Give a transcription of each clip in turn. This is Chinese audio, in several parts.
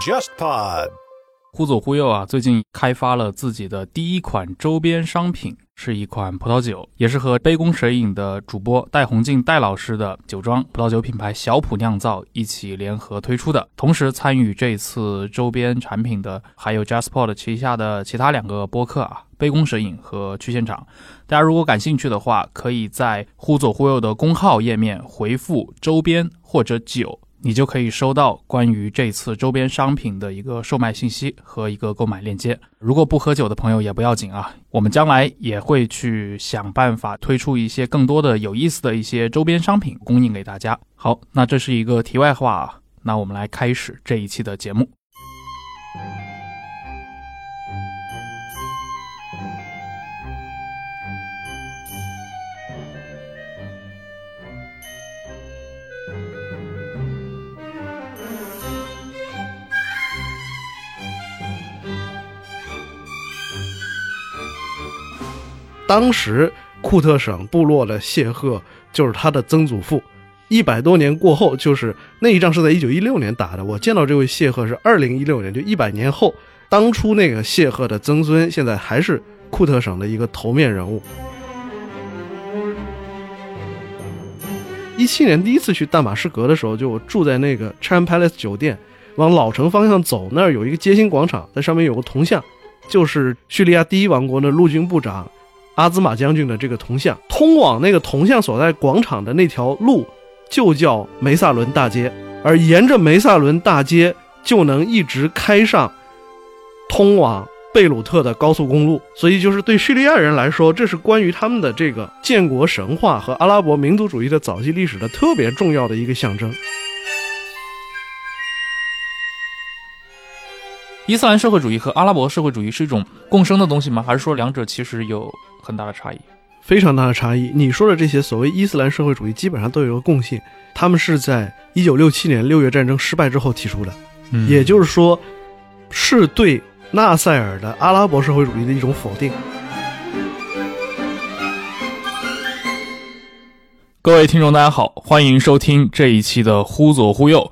JustPod，忽左忽右啊，最近开发了自己的第一款周边商品，是一款葡萄酒，也是和杯弓蛇影的主播戴红静戴老师的酒庄葡萄酒品牌小普酿造一起联合推出的。同时参与这次周边产品的还有 JustPod 旗下的其他两个播客啊，杯弓蛇影和去现场。大家如果感兴趣的话，可以在忽左忽右的公号页面回复周边或者酒。你就可以收到关于这次周边商品的一个售卖信息和一个购买链接。如果不喝酒的朋友也不要紧啊，我们将来也会去想办法推出一些更多的有意思的一些周边商品供应给大家。好，那这是一个题外话啊，那我们来开始这一期的节目。当时库特省部落的谢赫就是他的曾祖父。一百多年过后，就是那一仗是在一九一六年打的。我见到这位谢赫是二零一六年，就一百年后。当初那个谢赫的曾孙，现在还是库特省的一个头面人物。一七年第一次去大马士革的时候，就我住在那个 Chan Palace 酒店，往老城方向走，那儿有一个街心广场，在上面有个铜像，就是叙利亚第一王国的陆军部长。阿兹玛将军的这个铜像，通往那个铜像所在广场的那条路就叫梅萨伦大街，而沿着梅萨伦大街就能一直开上通往贝鲁特的高速公路。所以，就是对叙利亚人来说，这是关于他们的这个建国神话和阿拉伯民族主义的早期历史的特别重要的一个象征。伊斯兰社会主义和阿拉伯社会主义是一种共生的东西吗？还是说两者其实有？很大的差异，非常大的差异。你说的这些所谓伊斯兰社会主义，基本上都有一个共性，他们是在一九六七年六月战争失败之后提出的，也就是说，是对纳赛尔的阿拉伯社会主义的一种否定。各位听众，大家好，欢迎收听这一期的《忽左忽右》，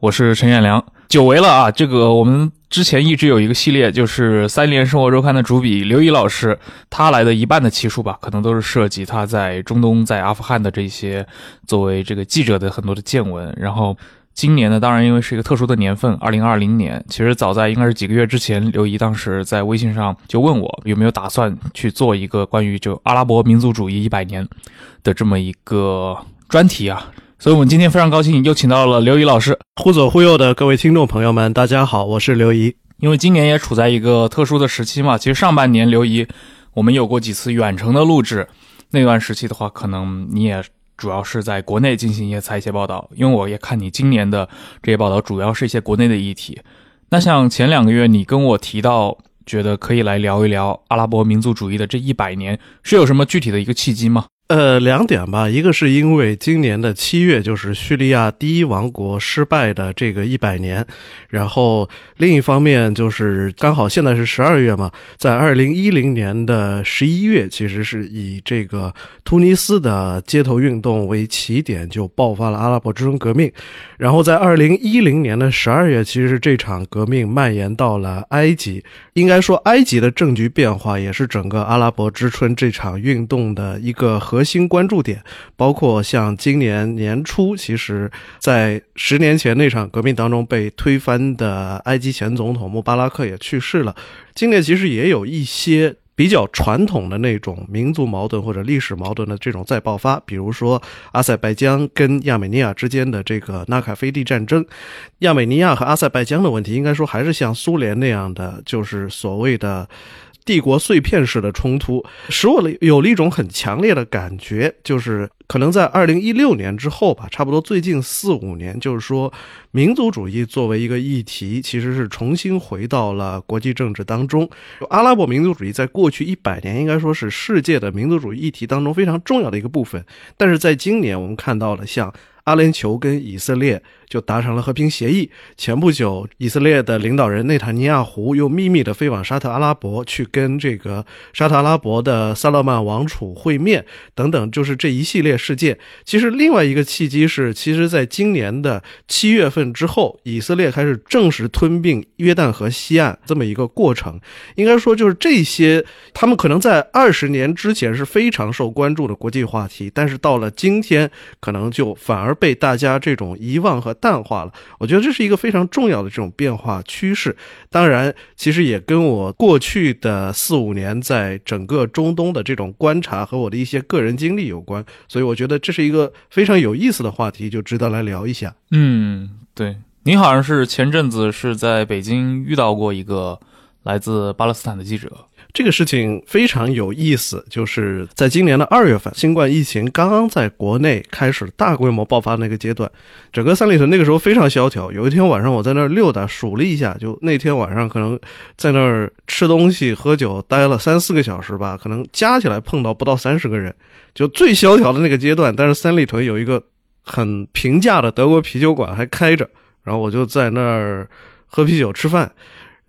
我是陈彦良。久违了啊！这个我们之前一直有一个系列，就是《三联生活周刊》的主笔刘怡老师，他来的一半的期数吧，可能都是涉及他在中东、在阿富汗的这些作为这个记者的很多的见闻。然后今年呢，当然因为是一个特殊的年份，二零二零年，其实早在应该是几个月之前，刘怡当时在微信上就问我有没有打算去做一个关于就阿拉伯民族主义一百年的这么一个专题啊。所以，我们今天非常高兴又请到了刘怡老师。忽左忽右的各位听众朋友们，大家好，我是刘怡。因为今年也处在一个特殊的时期嘛，其实上半年刘怡我们有过几次远程的录制，那段时期的话，可能你也主要是在国内进行一些采写报道。因为我也看你今年的这些报道，主要是一些国内的议题。那像前两个月你跟我提到，觉得可以来聊一聊阿拉伯民族主义的这一百年，是有什么具体的一个契机吗？呃，两点吧，一个是因为今年的七月就是叙利亚第一王国失败的这个一百年，然后另一方面就是刚好现在是十二月嘛，在二零一零年的十一月，其实是以这个突尼斯的街头运动为起点，就爆发了阿拉伯之春革命，然后在二零一零年的十二月，其实是这场革命蔓延到了埃及，应该说埃及的政局变化也是整个阿拉伯之春这场运动的一个核。核心关注点包括像今年年初，其实，在十年前那场革命当中被推翻的埃及前总统穆巴拉克也去世了。今年其实也有一些比较传统的那种民族矛盾或者历史矛盾的这种再爆发，比如说阿塞拜疆跟亚美尼亚之间的这个纳卡菲地战争。亚美尼亚和阿塞拜疆的问题，应该说还是像苏联那样的，就是所谓的。帝国碎片式的冲突，使我有了一种很强烈的感觉，就是可能在二零一六年之后吧，差不多最近四五年，就是说，民族主义作为一个议题，其实是重新回到了国际政治当中。阿拉伯民族主义在过去一百年，应该说是世界的民族主义议题当中非常重要的一个部分。但是在今年，我们看到了像阿联酋跟以色列就达成了和平协议。前不久，以色列的领导人内塔尼亚胡又秘密的飞往沙特阿拉伯，去跟这个沙特阿拉伯的萨勒曼王储会面，等等，就是这一系列事件。其实，另外一个契机是，其实在今年的七月份之后，以色列开始正式吞并约旦河西岸这么一个过程。应该说，就是这些，他们可能在二十年之前是非常受关注的国际话题，但是到了今天，可能就反而被大家这种遗忘和 淡化了。我觉得这是一个非常重要的这种变化趋势。当然，其实也跟我过去的四五年在整个中东的这种观察和我的一些个人经历有关。所以，我觉得这是一个非常有意思的话题，就值得来聊一下。嗯，对，您好像是前阵子是在北京遇到过一个来自巴勒斯坦的记者。这个事情非常有意思，就是在今年的二月份，新冠疫情刚刚在国内开始大规模爆发那个阶段，整个三里屯那个时候非常萧条。有一天晚上我在那儿溜达，数了一下，就那天晚上可能在那儿吃东西、喝酒，待了三四个小时吧，可能加起来碰到不到三十个人，就最萧条的那个阶段。但是三里屯有一个很平价的德国啤酒馆还开着，然后我就在那儿喝啤酒吃饭。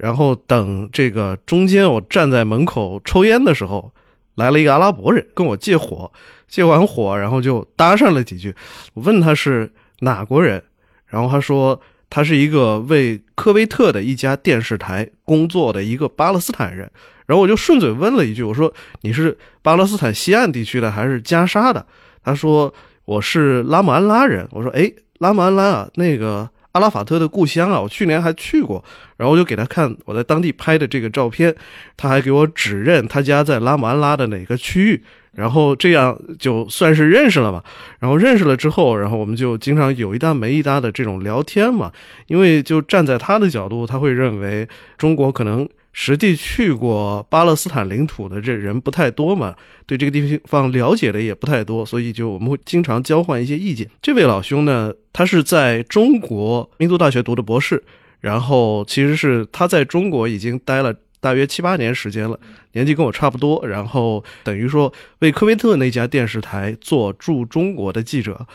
然后等这个中间，我站在门口抽烟的时候，来了一个阿拉伯人跟我借火，借完火，然后就搭讪了几句。我问他是哪国人，然后他说他是一个为科威特的一家电视台工作的一个巴勒斯坦人。然后我就顺嘴问了一句，我说你是巴勒斯坦西岸地区的还是加沙的？他说我是拉姆安拉人。我说哎，拉姆安拉啊，那个。阿拉法特的故乡啊，我去年还去过，然后我就给他看我在当地拍的这个照片，他还给我指认他家在拉姆安拉的哪个区域，然后这样就算是认识了嘛。然后认识了之后，然后我们就经常有一搭没一搭的这种聊天嘛，因为就站在他的角度，他会认为中国可能。实际去过巴勒斯坦领土的这人不太多嘛，对这个地方了解的也不太多，所以就我们会经常交换一些意见。这位老兄呢，他是在中国民族大学读的博士，然后其实是他在中国已经待了大约七八年时间了，年纪跟我差不多，然后等于说为科威特那家电视台做驻中国的记者。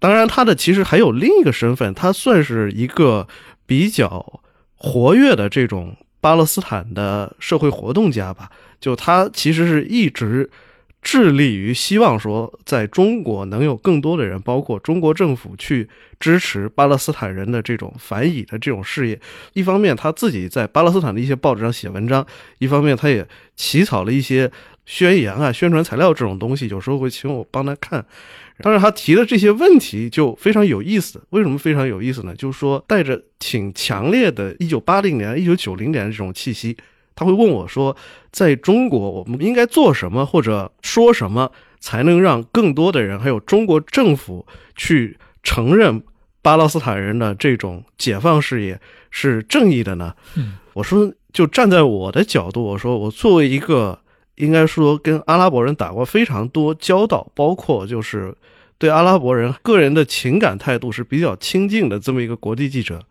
当然，他的其实还有另一个身份，他算是一个比较活跃的这种。巴勒斯坦的社会活动家吧，就他其实是一直致力于希望说，在中国能有更多的人，包括中国政府去支持巴勒斯坦人的这种反以的这种事业。一方面他自己在巴勒斯坦的一些报纸上写文章，一方面他也起草了一些宣言啊、宣传材料这种东西，有时候会请我帮他看。当然，他提的这些问题就非常有意思。为什么非常有意思呢？就是说，带着挺强烈的1980年、1990年的这种气息，他会问我说，在中国我们应该做什么或者说什么，才能让更多的人还有中国政府去承认巴勒斯坦人的这种解放事业是正义的呢？我说，就站在我的角度，我说，我作为一个。应该说，跟阿拉伯人打过非常多交道，包括就是对阿拉伯人个人的情感态度是比较亲近的这么一个国际记者。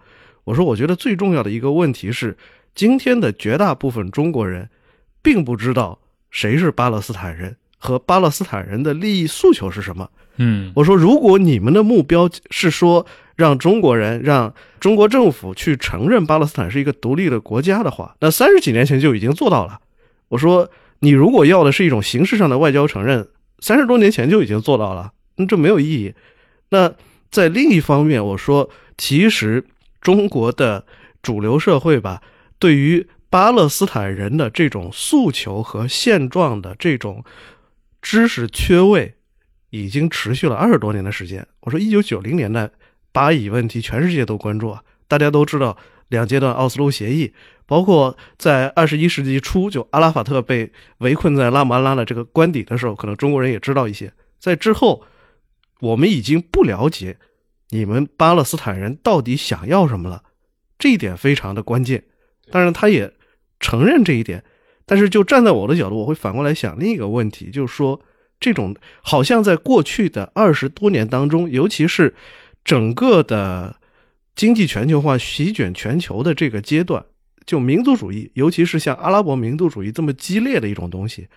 我说，我觉得最重要的一个问题是，今天的绝大部分中国人并不知道谁是巴勒斯坦人和巴勒斯坦人的利益诉求是什么。嗯，我说，如果你们的目标是说让中国人、让中国政府去承认巴勒斯坦是一个独立的国家的话，那三十几年前就已经做到了。我说。你如果要的是一种形式上的外交承认，三十多年前就已经做到了，那这没有意义。那在另一方面，我说，其实中国的主流社会吧，对于巴勒斯坦人的这种诉求和现状的这种知识缺位，已经持续了二十多年的时间。我说，一九九零年代巴以问题，全世界都关注啊，大家都知道两阶段奥斯陆协议。包括在二十一世纪初，就阿拉法特被围困在拉姆安拉的这个官邸的时候，可能中国人也知道一些。在之后，我们已经不了解你们巴勒斯坦人到底想要什么了，这一点非常的关键。当然，他也承认这一点。但是，就站在我的角度，我会反过来想另一个问题，就是说，这种好像在过去的二十多年当中，尤其是整个的经济全球化席卷全球的这个阶段。就民族主义，尤其是像阿拉伯民族主义这么激烈的一种东西，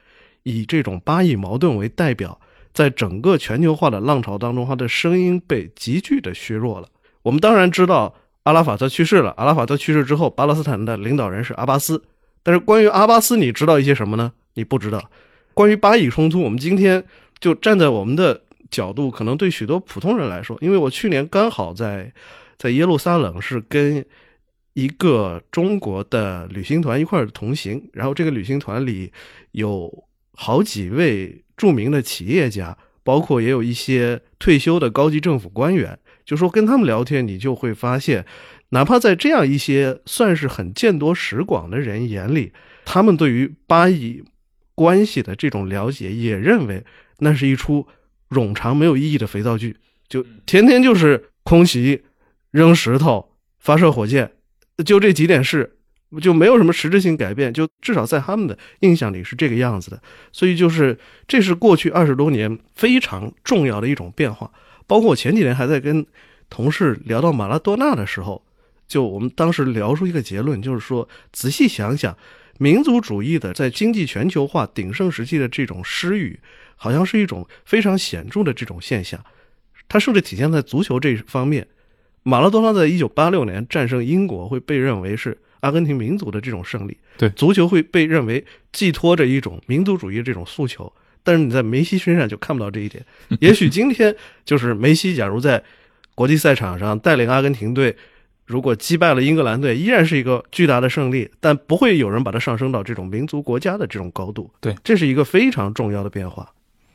以这种巴以矛盾为代表，在整个全球化的浪潮当中，他的声音被急剧的削弱了。我们当然知道阿拉法特去世了，阿拉法特去世之后，巴勒斯坦的领导人是阿巴斯。但是关于阿巴斯，你知道一些什么呢？你不知道。关于巴以冲突，我们今天就站在我们的角度，可能对许多普通人来说，因为我去年刚好在在耶路撒冷是跟一个中国的旅行团一块同行，然后这个旅行团里有好几位著名的企业家，包括也有一些退休的高级政府官员。就说跟他们聊天，你就会发现，哪怕在这样一些算是很见多识广的人眼里，他们对于巴以关系的这种了解，也认为那是一出冗长没有意义的肥皂剧，就天天就是空袭、扔石头、发射火箭，就这几点事，就没有什么实质性改变，就至少在他们的印象里是这个样子的。所以就是这是过去二十多年非常重要的一种变化。包括我前几年还在跟同事聊到马拉多纳的时候，就我们当时聊出一个结论，就是说仔细想想，民族主义的在经济全球化鼎盛时期的这种失语，好像是一种非常显著的这种现象。它甚至体现在足球这方面，马拉多纳在一九八六年战胜英国会被认为是阿根廷民族的这种胜利，对足球会被认为寄托着一种民族主义这种诉求。但是你在梅西身上就看不到这一点。也许今天就是梅西，假如在国际赛场上带领阿根廷队，如果击败了英格兰队，依然是一个巨大的胜利，但不会有人把它上升到这种民族国家的这种高度。对，这是一个非常重要的变化。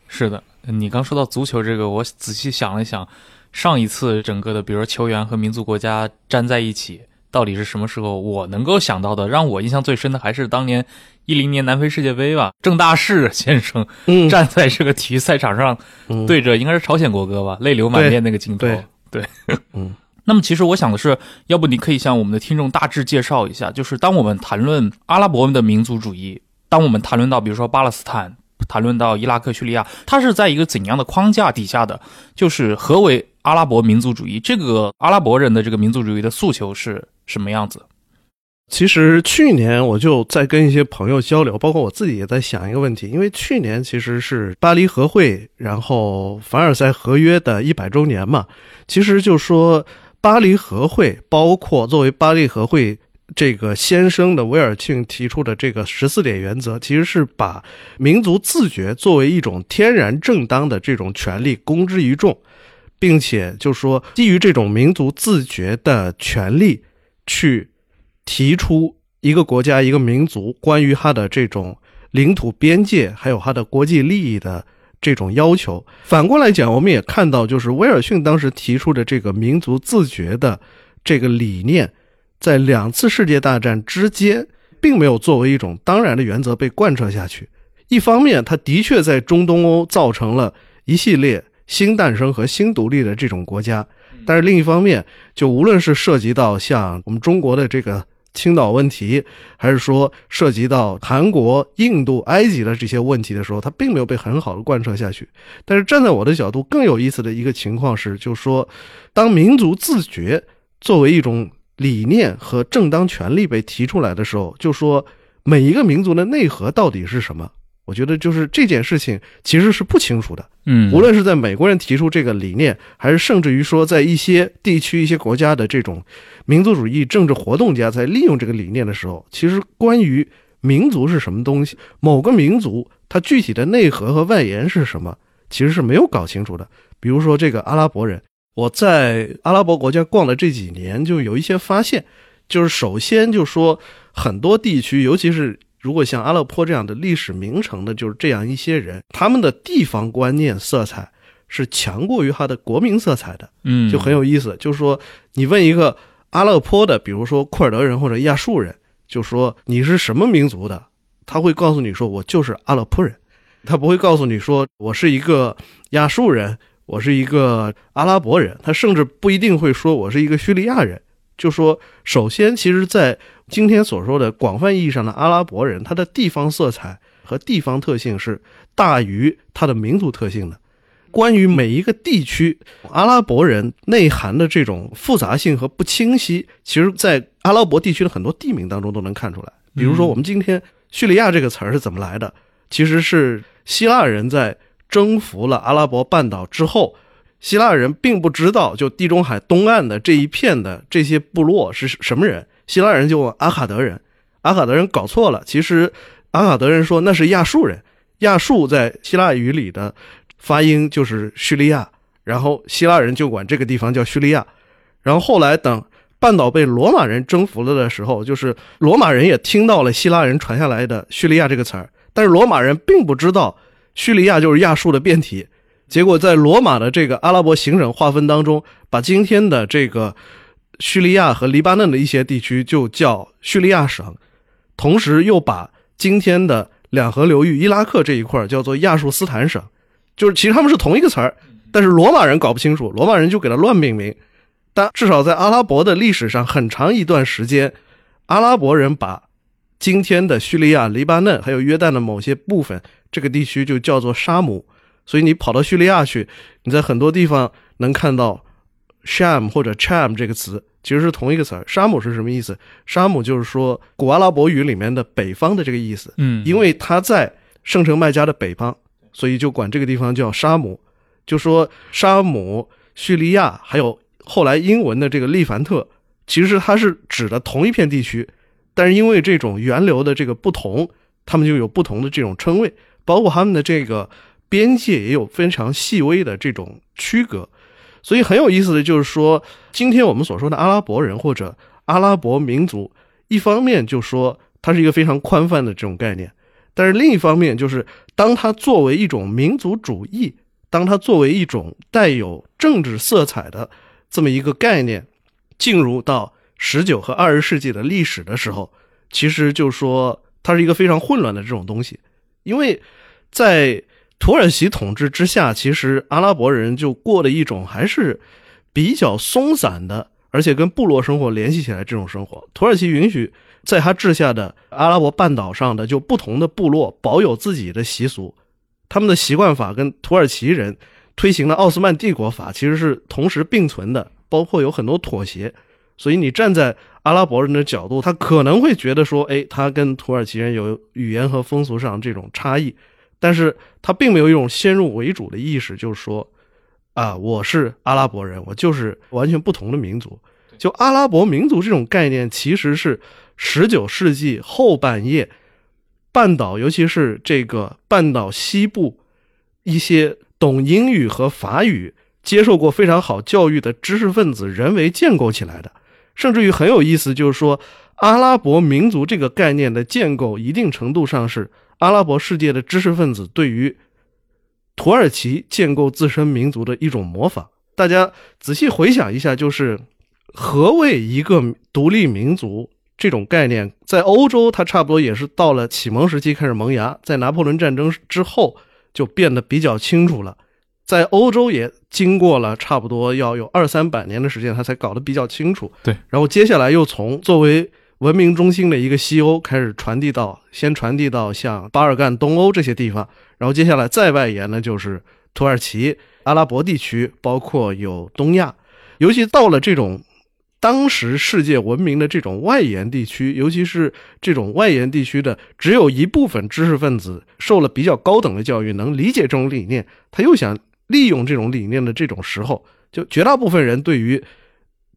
是的，你刚说到足球这个，我仔细想了想，上一次整个的，比如说球员和民族国家站在一起。到底是什么时候？我能够想到的，让我印象最深的还是当年一零年南非世界杯吧。郑大世先生 站在这个体育赛场上，对着应该是朝鲜国歌吧，泪流满面那个镜头。对，嗯。那么其实我想的是，要不你可以向我们的听众大致介绍一下，就是当我们谈论阿拉伯的民族主义，当我们谈论到比如说巴勒斯坦，谈论到伊拉克、叙利亚，它是在一个怎样的框架底下的？就是何为阿拉伯民族主义？这个阿拉伯人的这个民族主义的诉求是？什么样子？其实去年我就在跟一些朋友交流，包括我自己也在想一个问题。因为去年其实是巴黎和会，然后凡尔赛合约的一百周年嘛。其实就说巴黎和会，包括作为巴黎和会这个先生的威尔逊提出的这个十四点原则，其实是把民族自觉作为一种天然正当的这种权利公之于众，并且就说基于这种民族自觉的权利。去提出一个国家、一个民族关于它的这种领土边界，还有它的国际利益的这种要求。反过来讲，我们也看到，就是威尔逊当时提出的这个民族自觉的这个理念，在两次世界大战之间，并没有作为一种当然的原则被贯彻下去。一方面，它的确在中东欧造成了一系列新诞生和新独立的这种国家。但是另一方面，就无论是涉及到像我们中国的这个青岛问题，还是说涉及到韩国、印度、埃及的这些问题的时候，它并没有被很好的贯彻下去。但是站在我的角度，更有意思的一个情况是，就是说，当民族自觉作为一种理念和正当权利被提出来的时候，就说每一个民族的内核到底是什么？我觉得就是这件事情其实是不清楚的，嗯，无论是在美国人提出这个理念，还是甚至于说在一些地区、一些国家的这种民族主义政治活动家在利用这个理念的时候，其实关于民族是什么东西，某个民族它具体的内核和外延是什么，其实是没有搞清楚的。比如说这个阿拉伯人，我在阿拉伯国家逛了这几年，就有一些发现，就是首先就说很多地区，尤其是。如果像阿勒颇这样的历史名城的，就是这样一些人，他们的地方观念色彩是强过于他的国民色彩的，嗯，就很有意思。就是说，你问一个阿勒颇的，比如说库尔德人或者亚述人，就说你是什么民族的，他会告诉你说我就是阿勒颇人，他不会告诉你说我是一个亚述人，我是一个阿拉伯人，他甚至不一定会说我是一个叙利亚人。就说，首先，其实，在今天所说的广泛意义上的阿拉伯人，他的地方色彩和地方特性是大于他的民族特性的。关于每一个地区，阿拉伯人内涵的这种复杂性和不清晰，其实，在阿拉伯地区的很多地名当中都能看出来。比如说，我们今天叙利亚这个词儿是怎么来的？其实是希腊人在征服了阿拉伯半岛之后，希腊人并不知道，就地中海东岸的这一片的这些部落是什么人。希腊人就问阿卡德人，阿卡德人搞错了，其实阿卡德人说那是亚述人。亚述在希腊语里的发音就是叙利亚，然后希腊人就管这个地方叫叙利亚。然后后来等半岛被罗马人征服了的时候，就是罗马人也听到了希腊人传下来的叙利亚这个词儿，但是罗马人并不知道叙利亚就是亚述的变体。结果在罗马的这个阿拉伯行省划分当中，把今天的这个叙利亚和黎巴嫩的一些地区就叫叙利亚省，同时又把今天的两河流域伊拉克这一块叫做亚述斯坦省，就是其实他们是同一个词儿，但是罗马人搞不清楚，罗马人就给它乱命名。但至少在阿拉伯的历史上，很长一段时间，阿拉伯人把今天的叙利亚、黎巴嫩还有约旦的某些部分这个地区就叫做沙姆。所以你跑到叙利亚去，你在很多地方能看到 “sham” 或者 “cham” 这个词，其实是同一个词儿。沙姆是什么意思？沙姆就是说古阿拉伯语里面的北方的这个意思。嗯，因为它在圣城麦加的北方，所以就管这个地方叫沙姆。就说沙姆、叙利亚还有。后来英文的这个利凡特，其实它是指的同一片地区，但是因为这种源流的这个不同，他们就有不同的这种称谓，包括他们的这个边界也有非常细微的这种区隔。所以很有意思的就是说，今天我们所说的阿拉伯人或者阿拉伯民族，一方面就说它是一个非常宽泛的这种概念，但是另一方面就是当它作为一种民族主义，当它作为一种带有政治色彩的。这么一个概念，进入到十九和二十世纪的历史的时候，其实就说它是一个非常混乱的这种东西，因为在土耳其统治之下，其实阿拉伯人就过的一种还是比较松散的，而且跟部落生活联系起来这种生活。土耳其允许在他治下的阿拉伯半岛上的就不同的部落保有自己的习俗，他们的习惯法跟土耳其人。推行的奥斯曼帝国法，其实是同时并存的，包括有很多妥协。所以你站在阿拉伯人的角度，他可能会觉得说，哎，他跟土耳其人有语言和风俗上这种差异，但是他并没有一种先入为主的意识，就是说，啊，我是阿拉伯人，我就是完全不同的民族。就阿拉伯民族这种概念，其实是十九世纪后半叶半岛，尤其是这个半岛西部一些。懂英语和法语、接受过非常好教育的知识分子人为建构起来的，甚至于很有意思，就是说阿拉伯民族这个概念的建构，一定程度上是阿拉伯世界的知识分子对于土耳其建构自身民族的一种模仿。大家仔细回想一下，就是何谓一个独立民族这种概念，在欧洲它差不多也是到了启蒙时期开始萌芽，在拿破仑战争之后。就变得比较清楚了，在欧洲也经过了差不多要有二三百年的时间，他才搞得比较清楚。对，然后接下来又从作为文明中心的一个西欧开始传递到，先传递到像巴尔干、东欧这些地方，然后接下来再外延呢，就是土耳其、阿拉伯地区，包括有东亚，尤其到了这种。当时世界文明的这种外延地区，尤其是这种外延地区的，只有一部分知识分子受了比较高等的教育，能理解这种理念，他又想利用这种理念的这种时候，就绝大部分人对于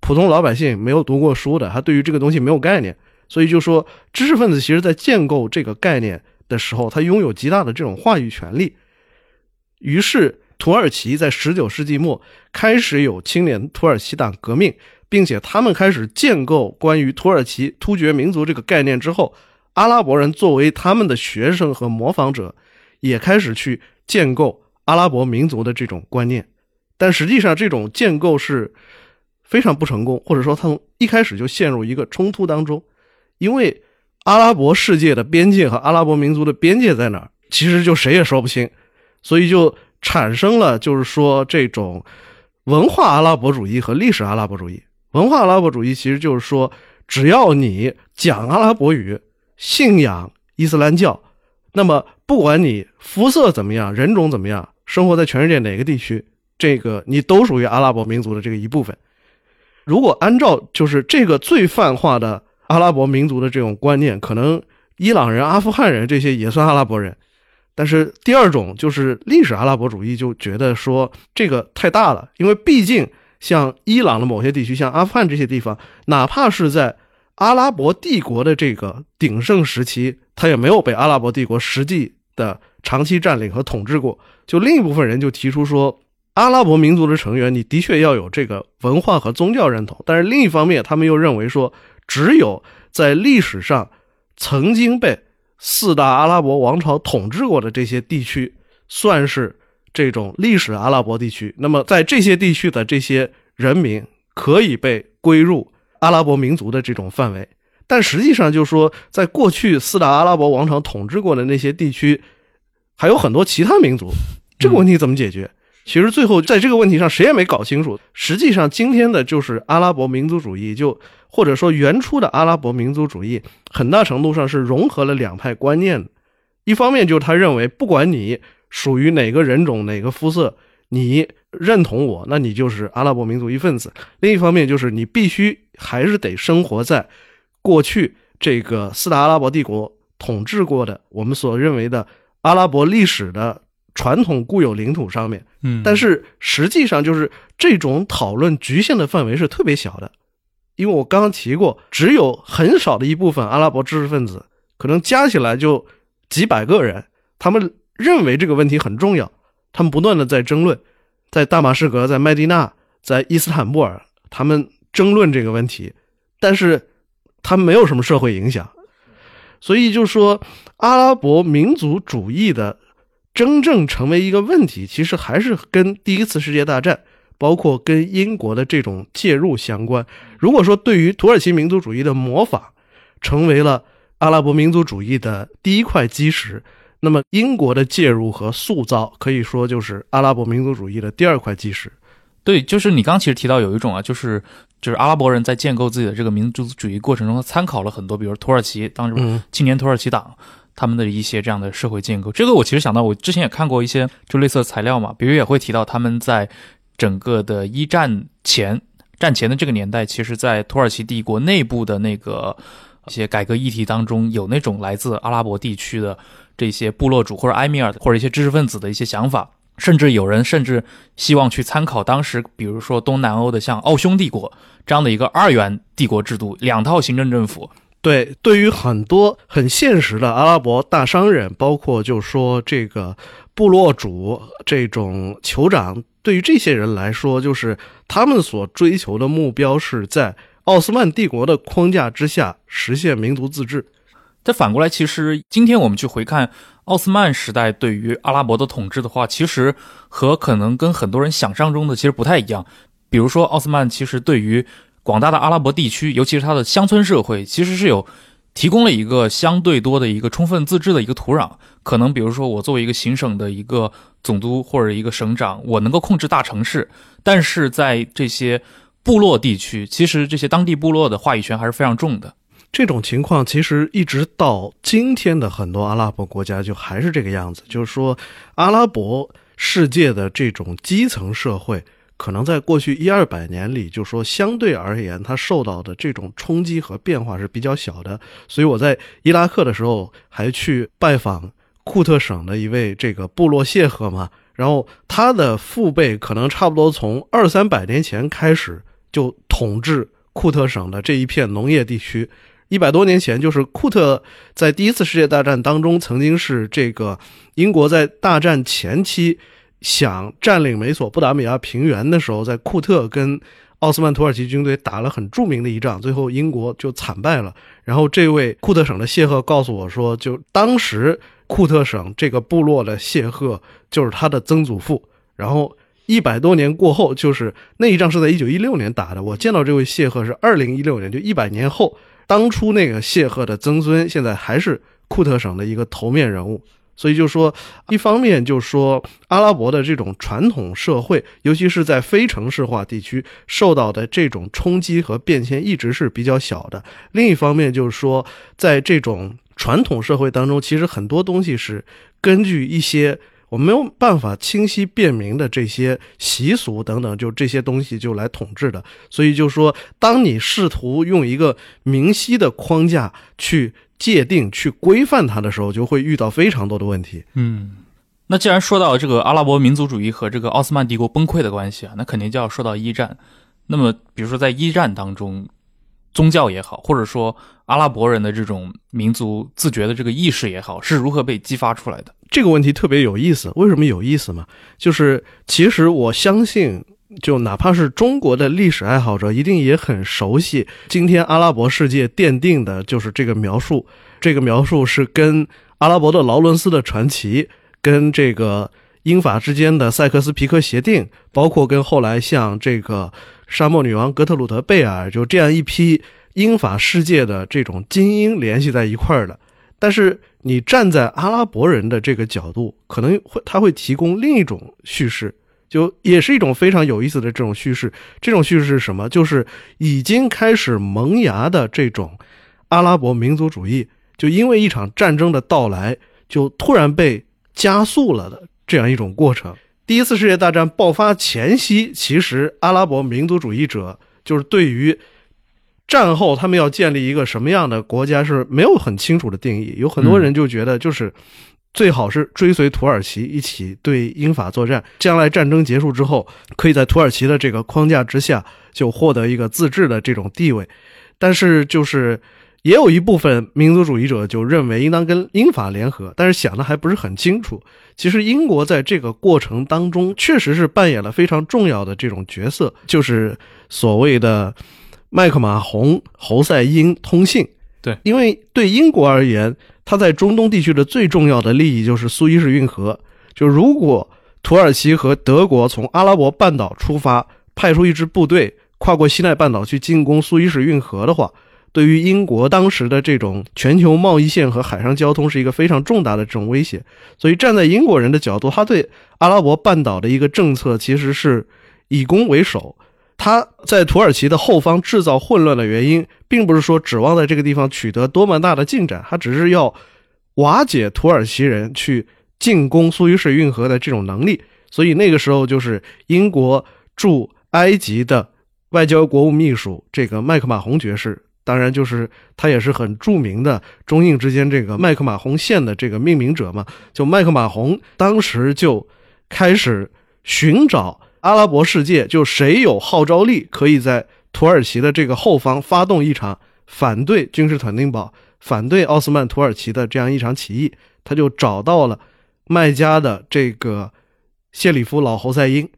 普通老百姓没有读过书的，他对于这个东西没有概念，所以就说知识分子其实在建构这个概念的时候，他拥有极大的这种话语权利。于是土耳其在十九世纪末开始有青年土耳其党革命。并且他们开始建构关于土耳其突厥民族这个概念之后，阿拉伯人作为他们的学生和模仿者，也开始去建构阿拉伯民族的这种观念。但实际上，这种建构是非常不成功，或者说他从一开始就陷入一个冲突当中，因为阿拉伯世界的边界和阿拉伯民族的边界在哪儿，其实就谁也说不清，所以就产生了就是说这种文化阿拉伯主义和历史阿拉伯主义。文化阿拉伯主义其实就是说，只要你讲阿拉伯语、信仰伊斯兰教，那么不管你肤色怎么样、人种怎么样、生活在全世界哪个地区，这个你都属于阿拉伯民族的这个一部分。如果按照就是这个最泛化的阿拉伯民族的这种观念，可能伊朗人、阿富汗人这些也算阿拉伯人。但是第二种就是历史阿拉伯主义，就觉得说这个太大了，因为毕竟像伊朗的某些地区，像阿富汗这些地方，哪怕是在阿拉伯帝国的这个鼎盛时期，它也没有被阿拉伯帝国实际的长期占领和统治过。就另一部分人就提出说，阿拉伯民族的成员，你的确要有这个文化和宗教认同，但是另一方面，他们又认为说，只有在历史上曾经被四大阿拉伯王朝统治过的这些地区，算是这种历史阿拉伯地区。那么，在这些地区的这些人民可以被归入阿拉伯民族的这种范围。但实际上，就是说，在过去四大阿拉伯王朝统治过的那些地区，还有很多其他民族。这个问题怎么解决？其实最后在这个问题上，谁也没搞清楚。实际上，今天的就是阿拉伯民族主义，就或者说原初的阿拉伯民族主义，很大程度上是融合了两派观念的。一方面就是他认为，不管你属于哪个人种、哪个肤色，你认同我，那你就是阿拉伯民族一份子。另一方面就是你必须还是得生活在过去这个四大阿拉伯帝国统治过的我们所认为的阿拉伯历史的。传统固有领土上面，嗯，但是实际上就是这种讨论局限的范围是特别小的，因为我刚刚提过，只有很少的一部分阿拉伯知识分子，可能加起来就几百个人，他们认为这个问题很重要，他们不断的在争论，在大马士革、在麦地那、在伊斯坦布尔，他们争论这个问题，但是他们没有什么社会影响，所以就说阿拉伯民族主义的。真正成为一个问题，其实还是跟第一次世界大战，包括跟英国的这种介入相关。如果说对于土耳其民族主义的模仿，成为了阿拉伯民族主义的第一块基石，那么英国的介入和塑造，可以说就是阿拉伯民族主义的第二块基石。对，就是你刚其实提到有一种啊，就是就是阿拉伯人在建构自己的这个民族主义过程中，他参考了很多，比如土耳其当时青年土耳其党。他们的一些这样的社会建构，这个我其实想到，我之前也看过一些就类似的材料嘛，比如也会提到他们在整个的一战前战前的这个年代，其实，在土耳其帝国内部的那个一些改革议题当中，有那种来自阿拉伯地区的这些部落主或者埃米尔或者一些知识分子的一些想法，甚至有人甚至希望去参考当时，比如说东南欧的像奥匈帝国这样的一个二元帝国制度，两套行政政府。对，对于很多很现实的阿拉伯大商人，包括就说这个部落主这种酋长，对于这些人来说，就是他们所追求的目标是在奥斯曼帝国的框架之下实现民族自治。但反过来，其实今天我们去回看奥斯曼时代对于阿拉伯的统治的话，其实和可能跟很多人想象中的其实不太一样。比如说，奥斯曼其实对于广大的阿拉伯地区，尤其是它的乡村社会，其实是有提供了一个相对多的一个充分自治的一个土壤。可能比如说，我作为一个行省的一个总督或者一个省长，我能够控制大城市，但是在这些部落地区，其实这些当地部落的话语权还是非常重的。这种情况其实一直到今天的很多阿拉伯国家就还是这个样子，就是说，阿拉伯世界的这种基层社会。可能在过去一二百年里，就说相对而言，它受到的这种冲击和变化是比较小的。所以我在伊拉克的时候，还去拜访库特省的一位这个部落谢赫嘛。然后他的父辈可能差不多从二三百年前开始就统治库特省的这一片农业地区。一百多年前，就是库特在第一次世界大战当中，曾经是这个英国在大战前期。想占领美索不达米亚平原的时候，在库特跟奥斯曼土耳其军队打了很著名的一仗，最后英国就惨败了。然后这位库特省的谢赫告诉我说，就当时库特省这个部落的谢赫就是他的曾祖父。然后一百多年过后，就是那一仗是在一九一六年打的。我见到这位谢赫是二零一六年，就一百年后，当初那个谢赫的曾孙现在还是库特省的一个头面人物。所以就说，一方面就说阿拉伯的这种传统社会，尤其是在非城市化地区受到的这种冲击和变迁一直是比较小的。另一方面就是说，在这种传统社会当中，其实很多东西是根据一些我没有办法清晰辨明的这些习俗等等，就这些东西就来统治的。所以就说，当你试图用一个明晰的框架去界定、去规范它的时候，就会遇到非常多的问题。嗯，那既然说到这个阿拉伯民族主义和这个奥斯曼帝国崩溃的关系啊，那肯定就要说到一战。那么，比如说在一战当中，宗教也好，或者说阿拉伯人的这种民族自觉的这个意识也好，是如何被激发出来的？这个问题特别有意思。为什么有意思嘛？就是其实我相信，就哪怕是中国的历史爱好者，一定也很熟悉今天阿拉伯世界奠定的就是这个描述。这个描述是跟阿拉伯的劳伦斯的传奇，跟这个英法之间的塞克斯皮克协定，包括跟后来像这个沙漠女王格特鲁德贝尔，就这样一批英法世界的这种精英联系在一块儿的。但是你站在阿拉伯人的这个角度，可能会他会提供另一种叙事，就也是一种非常有意思的这种叙事。这种叙事是什么？就是已经开始萌芽的这种阿拉伯民族主义，就因为一场战争的到来，就突然被加速了的这样一种过程。第一次世界大战爆发前夕，其实阿拉伯民族主义者就是对于。战后，他们要建立一个什么样的国家是没有很清楚的定义。有很多人就觉得，就是最好是追随土耳其一起对英法作战，将来战争结束之后，可以在土耳其的这个框架之下就获得一个自治的这种地位。但是，就是也有一部分民族主义者就认为应当跟英法联合，但是想的还不是很清楚。其实，英国在这个过程当中确实是扮演了非常重要的这种角色，就是所谓的。麦克马洪、侯赛因通信，对，因为对英国而言，它在中东地区的最重要的利益就是苏伊士运河。就如果土耳其和德国从阿拉伯半岛出发，派出一支部队跨过西奈半岛去进攻苏伊士运河的话，对于英国当时的这种全球贸易线和海上交通是一个非常重大的这种威胁。所以站在英国人的角度，他对阿拉伯半岛的一个政策其实是以攻为守。他在土耳其的后方制造混乱的原因，并不是说指望在这个地方取得多么大的进展，他只是要瓦解土耳其人去进攻苏伊士运河的这种能力。所以那个时候，就是英国驻埃及的外交国务秘书这个麦克马洪爵士，当然就是他也是很著名的中印之间这个麦克马洪线的这个命名者嘛。就麦克马洪当时就开始寻找。阿拉伯世界就谁有号召力，可以在土耳其的这个后方发动一场反对君士坦丁堡、反对奥斯曼土耳其的这样一场起义，他就找到了麦加的这个谢里夫老侯赛因。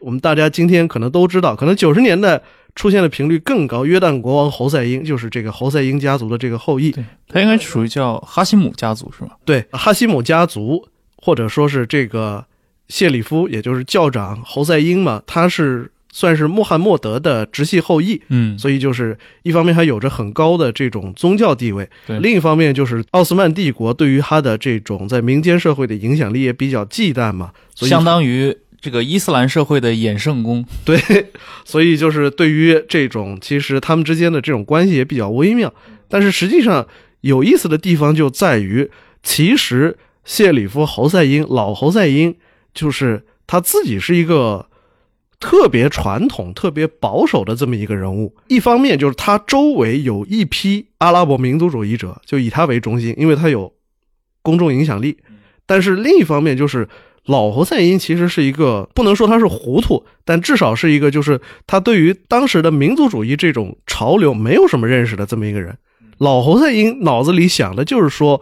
我们大家今天可能都知道，可能九十年代出现的频率更高。约旦国王侯赛因就是这个侯赛因家族的这个后裔，对他应该属于叫哈希姆家族是吗？对，哈希姆家族，或者说是这个。谢里夫，也就是教长侯赛因嘛，他是算是穆罕默德的直系后裔，嗯，所以就是一方面还有着很高的这种宗教地位，对；另一方面就是奥斯曼帝国对于他的这种在民间社会的影响力也比较忌惮嘛，所以相当于这个伊斯兰社会的衍圣公，对，所以就是对于这种其实他们之间的这种关系也比较微妙，但是实际上有意思的地方就在于，其实谢里夫侯赛因老侯赛因。就是他自己是一个特别传统、特别保守的这么一个人物。一方面就是他周围有一批阿拉伯民族主义者，就以他为中心，因为他有公众影响力。但是另一方面就是老侯赛因其实是一个不能说他是糊涂，但至少是一个就是他对于当时的民族主义这种潮流没有什么认识的这么一个人。老侯赛因脑子里想的就是说，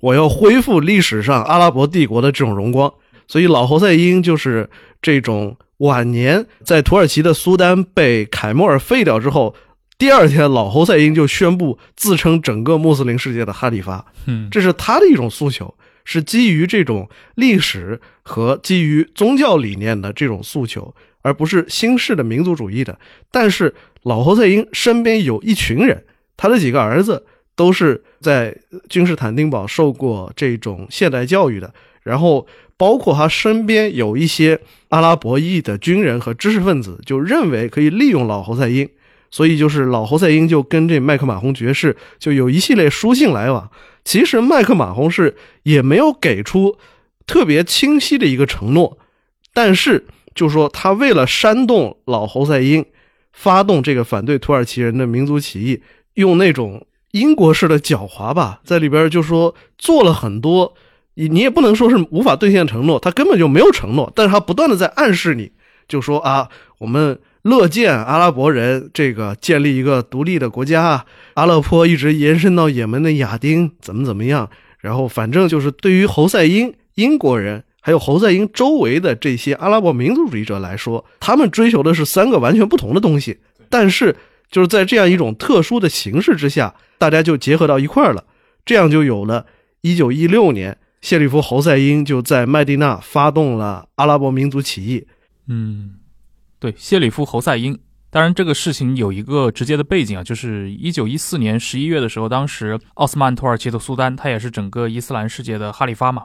我要恢复历史上阿拉伯帝国的这种荣光。所以老侯赛因就是这种晚年在土耳其的苏丹被凯末尔废掉之后，第二天老侯赛因就宣布自称整个穆斯林世界的哈里发。嗯，这是他的一种诉求，是基于这种历史和基于宗教理念的这种诉求，而不是新式的民族主义的。但是老侯赛因身边有一群人，他的几个儿子都是在君士坦丁堡受过这种现代教育的，然后。包括他身边有一些阿拉伯裔的军人和知识分子，就认为可以利用老侯赛因，所以就是老侯赛因就跟这麦克马洪爵士就有一系列书信来往。其实麦克马洪是也没有给出特别清晰的一个承诺，但是就说他为了煽动老侯赛因发动这个反对土耳其人的民族起义，用那种英国式的狡猾吧，在里边就说做了很多，你你也不能说是无法兑现承诺，他根本就没有承诺，但是他不断的在暗示你，就说啊，我们乐见阿拉伯人这个建立一个独立的国家，阿勒颇一直延伸到也门的亚丁，怎么怎么样，然后反正就是对于侯赛因。英国人还有侯赛因周围的这些阿拉伯民族主义者来说，他们追求的是三个完全不同的东西。但是就是在这样一种特殊的形式之下，大家就结合到一块儿了，这样就有了1916年，谢里夫侯赛因就在麦地那发动了阿拉伯民族起义。嗯，对，谢里夫侯赛因。当然，这个事情有一个直接的背景啊，就是1914年11月的时候，当时奥斯曼土耳其的苏丹，他也是整个伊斯兰世界的哈里发嘛。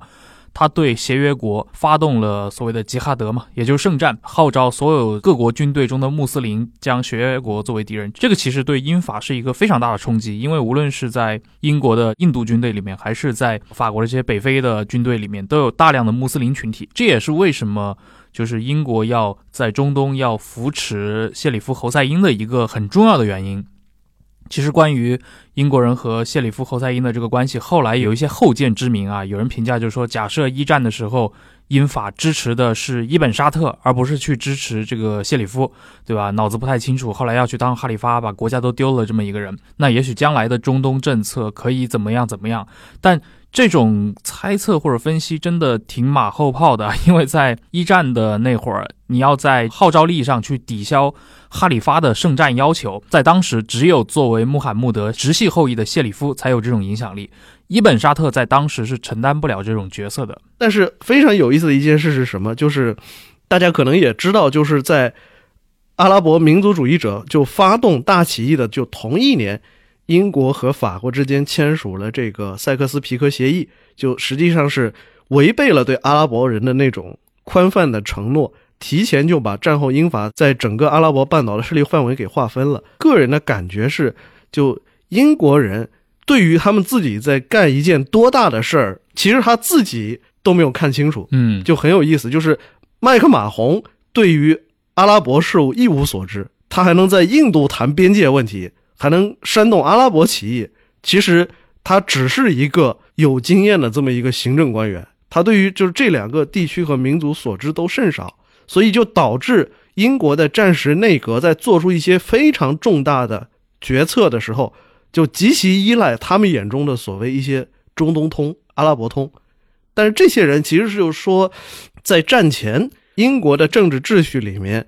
他对协约国发动了所谓的吉哈德嘛，也就是圣战，号召所有各国军队中的穆斯林将协约国作为敌人。这个其实对英法是一个非常大的冲击，因为无论是在英国的印度军队里面，还是在法国的这些北非的军队里面，都有大量的穆斯林群体。这也是为什么就是英国要在中东要扶持谢里夫侯赛因的一个很重要的原因。其实，关于英国人和谢里夫侯赛因的这个关系，后来有一些后见之明啊。有人评价就是说，假设一战的时候英法支持的是伊本沙特，而不是去支持这个谢里夫，对吧？脑子不太清楚，后来要去当哈里发，把国家都丢了这么一个人，那也许将来的中东政策可以怎么样怎么样？但这种猜测或者分析真的挺马后炮的，因为在一战的那会儿，你要在号召力上去抵消。哈里发的圣战要求，在当时只有作为穆罕默德直系后裔的谢里夫才有这种影响力。伊本沙特在当时是承担不了这种角色的。但是非常有意思的一件事是什么？就是大家可能也知道，就是在阿拉伯民族主义者就发动大起义的就同一年，英国和法国之间签署了这个塞克斯皮克协议，就实际上是违背了对阿拉伯人的那种宽泛的承诺。提前就把战后英法在整个阿拉伯半岛的势力范围给划分了。个人的感觉是，就英国人对于他们自己在干一件多大的事儿，其实他自己都没有看清楚。嗯，就很有意思。就是麦克马洪对于阿拉伯事务一无所知，他还能在印度谈边界问题，还能煽动阿拉伯起义。其实他只是一个有经验的这么一个行政官员，他对于就是这两个地区和民族所知都甚少。所以就导致英国的战时内阁在做出一些非常重大的决策的时候，就极其依赖他们眼中的所谓一些中东通、阿拉伯通。但是这些人其实是说，在战前英国的政治秩序里面，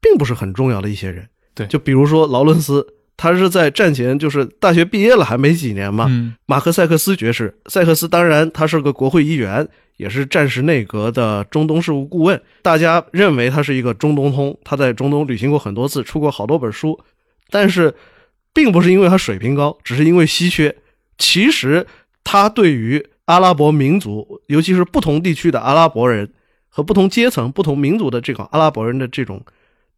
并不是很重要的一些人。对，就比如说劳伦斯，他是在战前就是大学毕业了还没几年嘛。马克塞克斯爵士，塞克斯当然他是个国会议员。也是战时内阁的中东事务顾问，大家认为他是一个中东通，他在中东旅行过很多次，出过好多本书，但是，并不是因为他水平高，只是因为稀缺。其实他对于阿拉伯民族，尤其是不同地区的阿拉伯人和不同阶层、不同民族的这个阿拉伯人的这种，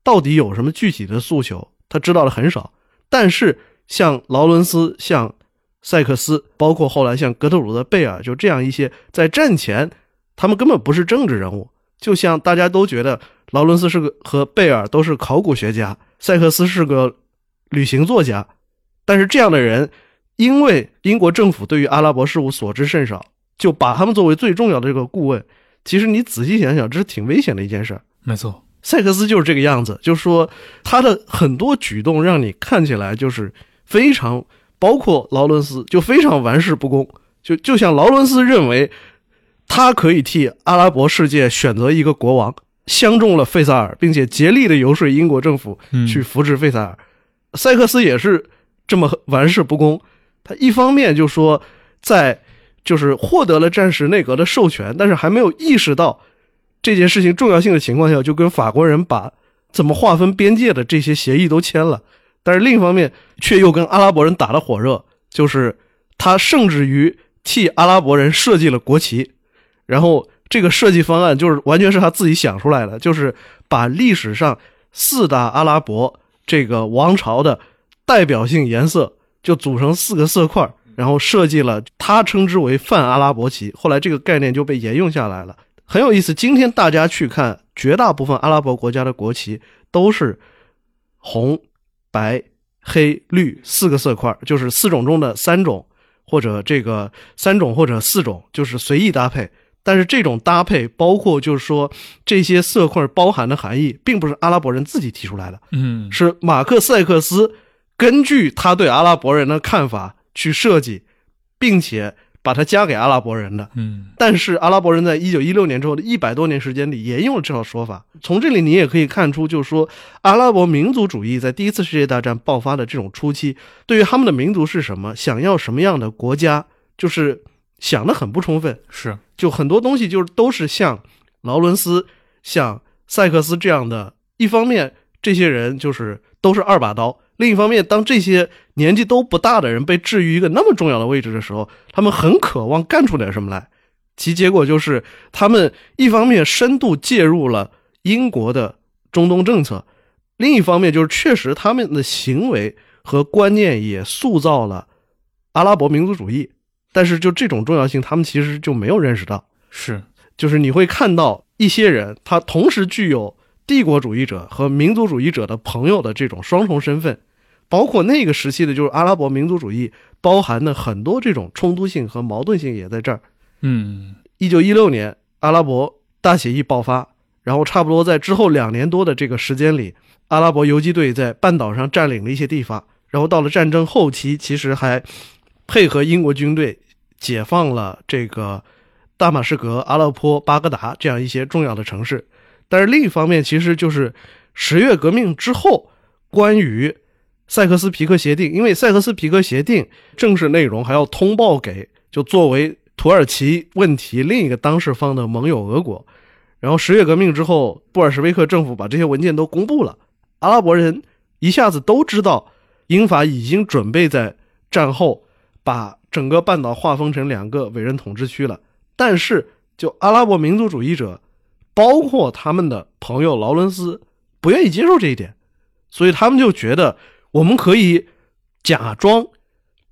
到底有什么具体的诉求，他知道的很少。但是像劳伦斯，像。塞克斯，包括后来像格特鲁德·贝尔，就这样一些在战前，他们根本不是政治人物。就像大家都觉得劳伦斯是个和贝尔都是考古学家，塞克斯是个旅行作家。但是这样的人，因为英国政府对于阿拉伯事务所知甚少，就把他们作为最重要的这个顾问。其实你仔细想想，这是挺危险的一件事。没错，塞克斯就是这个样子，就是说他的很多举动让你看起来就是非常。包括劳伦斯就非常玩世不恭，就就像劳伦斯认为，他可以替阿拉伯世界选择一个国王，相中了费萨尔，并且竭力的游说英国政府去扶持费萨尔。塞克斯也是这么玩世不恭，他一方面就说在就是获得了战时内阁的授权，但是还没有意识到这件事情重要性的情况下，就跟法国人把怎么划分边界的这些协议都签了。但是另一方面，却又跟阿拉伯人打得火热，就是他甚至于替阿拉伯人设计了国旗，然后这个设计方案就是完全是他自己想出来的，就是把历史上四大阿拉伯这个王朝的代表性颜色就组成四个色块然后设计了他称之为泛阿拉伯旗，后来这个概念就被沿用下来了，很有意思。今天大家去看，绝大部分阿拉伯国家的国旗都是红、白、黑、绿四个色块，就是四种中的三种，或者这个三种或者四种，就是随意搭配。但是这种搭配，包括就是说这些色块包含的含义，并不是阿拉伯人自己提出来的，嗯，是马克塞克斯根据他对阿拉伯人的看法去设计，并且把它加给阿拉伯人的。嗯，但是阿拉伯人在一九一六年之后的一百多年时间里沿用了这套说法。从这里你也可以看出，就是说阿拉伯民族主义在第一次世界大战爆发的这种初期，对于他们的民族是什么，想要什么样的国家，就是想得很不充分。是，就很多东西就是都是像劳伦斯、像塞克斯这样的。一方面，这些人就是都是二把刀；另一方面，当这些年纪都不大的人被置于一个那么重要的位置的时候，他们很渴望干出点什么来。其结果就是，他们一方面深度介入了英国的中东政策，另一方面就是确实他们的行为和观念也塑造了阿拉伯民族主义。但是就这种重要性，他们其实就没有认识到。是，就是你会看到一些人，他同时具有帝国主义者和民族主义者的朋友的这种双重身份，包括那个时期的，就是阿拉伯民族主义包含的很多这种冲突性和矛盾性也在这儿。嗯，一九一六年，阿拉伯大起义爆发，然后差不多在之后两年多的这个时间里，阿拉伯游击队在半岛上占领了一些地方，然后到了战争后期，其实还配合英国军队解放了这个大马士革、阿勒颇、巴格达这样一些重要的城市。但是另一方面，其实就是十月革命之后，关于塞克斯皮克协定，因为塞克斯皮克协定正式内容还要通报给就作为土耳其问题另一个当事方的盟友俄国。然后十月革命之后，布尔什维克政府把这些文件都公布了，阿拉伯人一下子都知道英法已经准备在战后把整个半岛划分成两个委任统治区了。但是，就阿拉伯民族主义者，包括他们的朋友劳伦斯，不愿意接受这一点，所以他们就觉得我们可以假装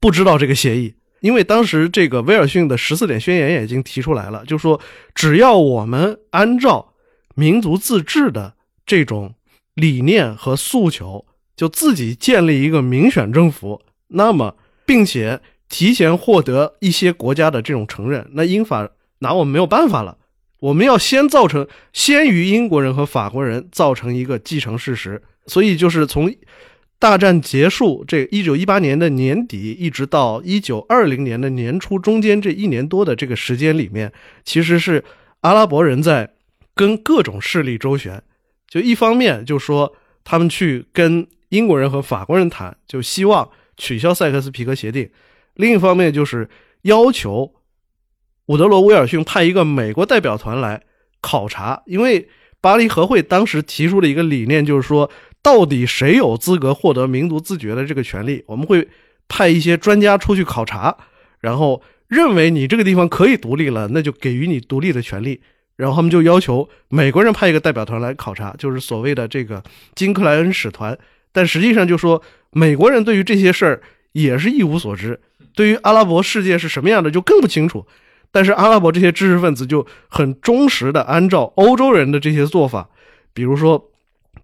不知道这个协议，因为当时这个威尔逊的十四点宣言也已经提出来了，就说只要我们按照民族自治的这种理念和诉求，就自己建立一个民选政府，那么并且提前获得一些国家的这种承认，那英法拿我们没有办法了。我们要先造成先于英国人和法国人造成一个继承事实，所以就是从大战结束这一九一八年的年底，一直到一九二零年的年初，中间这一年多的这个时间里面，其实是阿拉伯人在跟各种势力周旋。就一方面就说他们去跟英国人和法国人谈，就希望取消塞克斯皮克协定；另一方面就是要求伍德罗·威尔逊派一个美国代表团来考察，因为巴黎和会当时提出的一个理念就是说，到底谁有资格获得民族自决的这个权利？我们会派一些专家出去考察，然后认为你这个地方可以独立了，那就给予你独立的权利。然后他们就要求美国人派一个代表团来考察，就是所谓的这个金克莱恩使团。但实际上就说美国人对于这些事儿也是一无所知，对于阿拉伯世界是什么样的就更不清楚。但是阿拉伯这些知识分子就很忠实的按照欧洲人的这些做法，比如说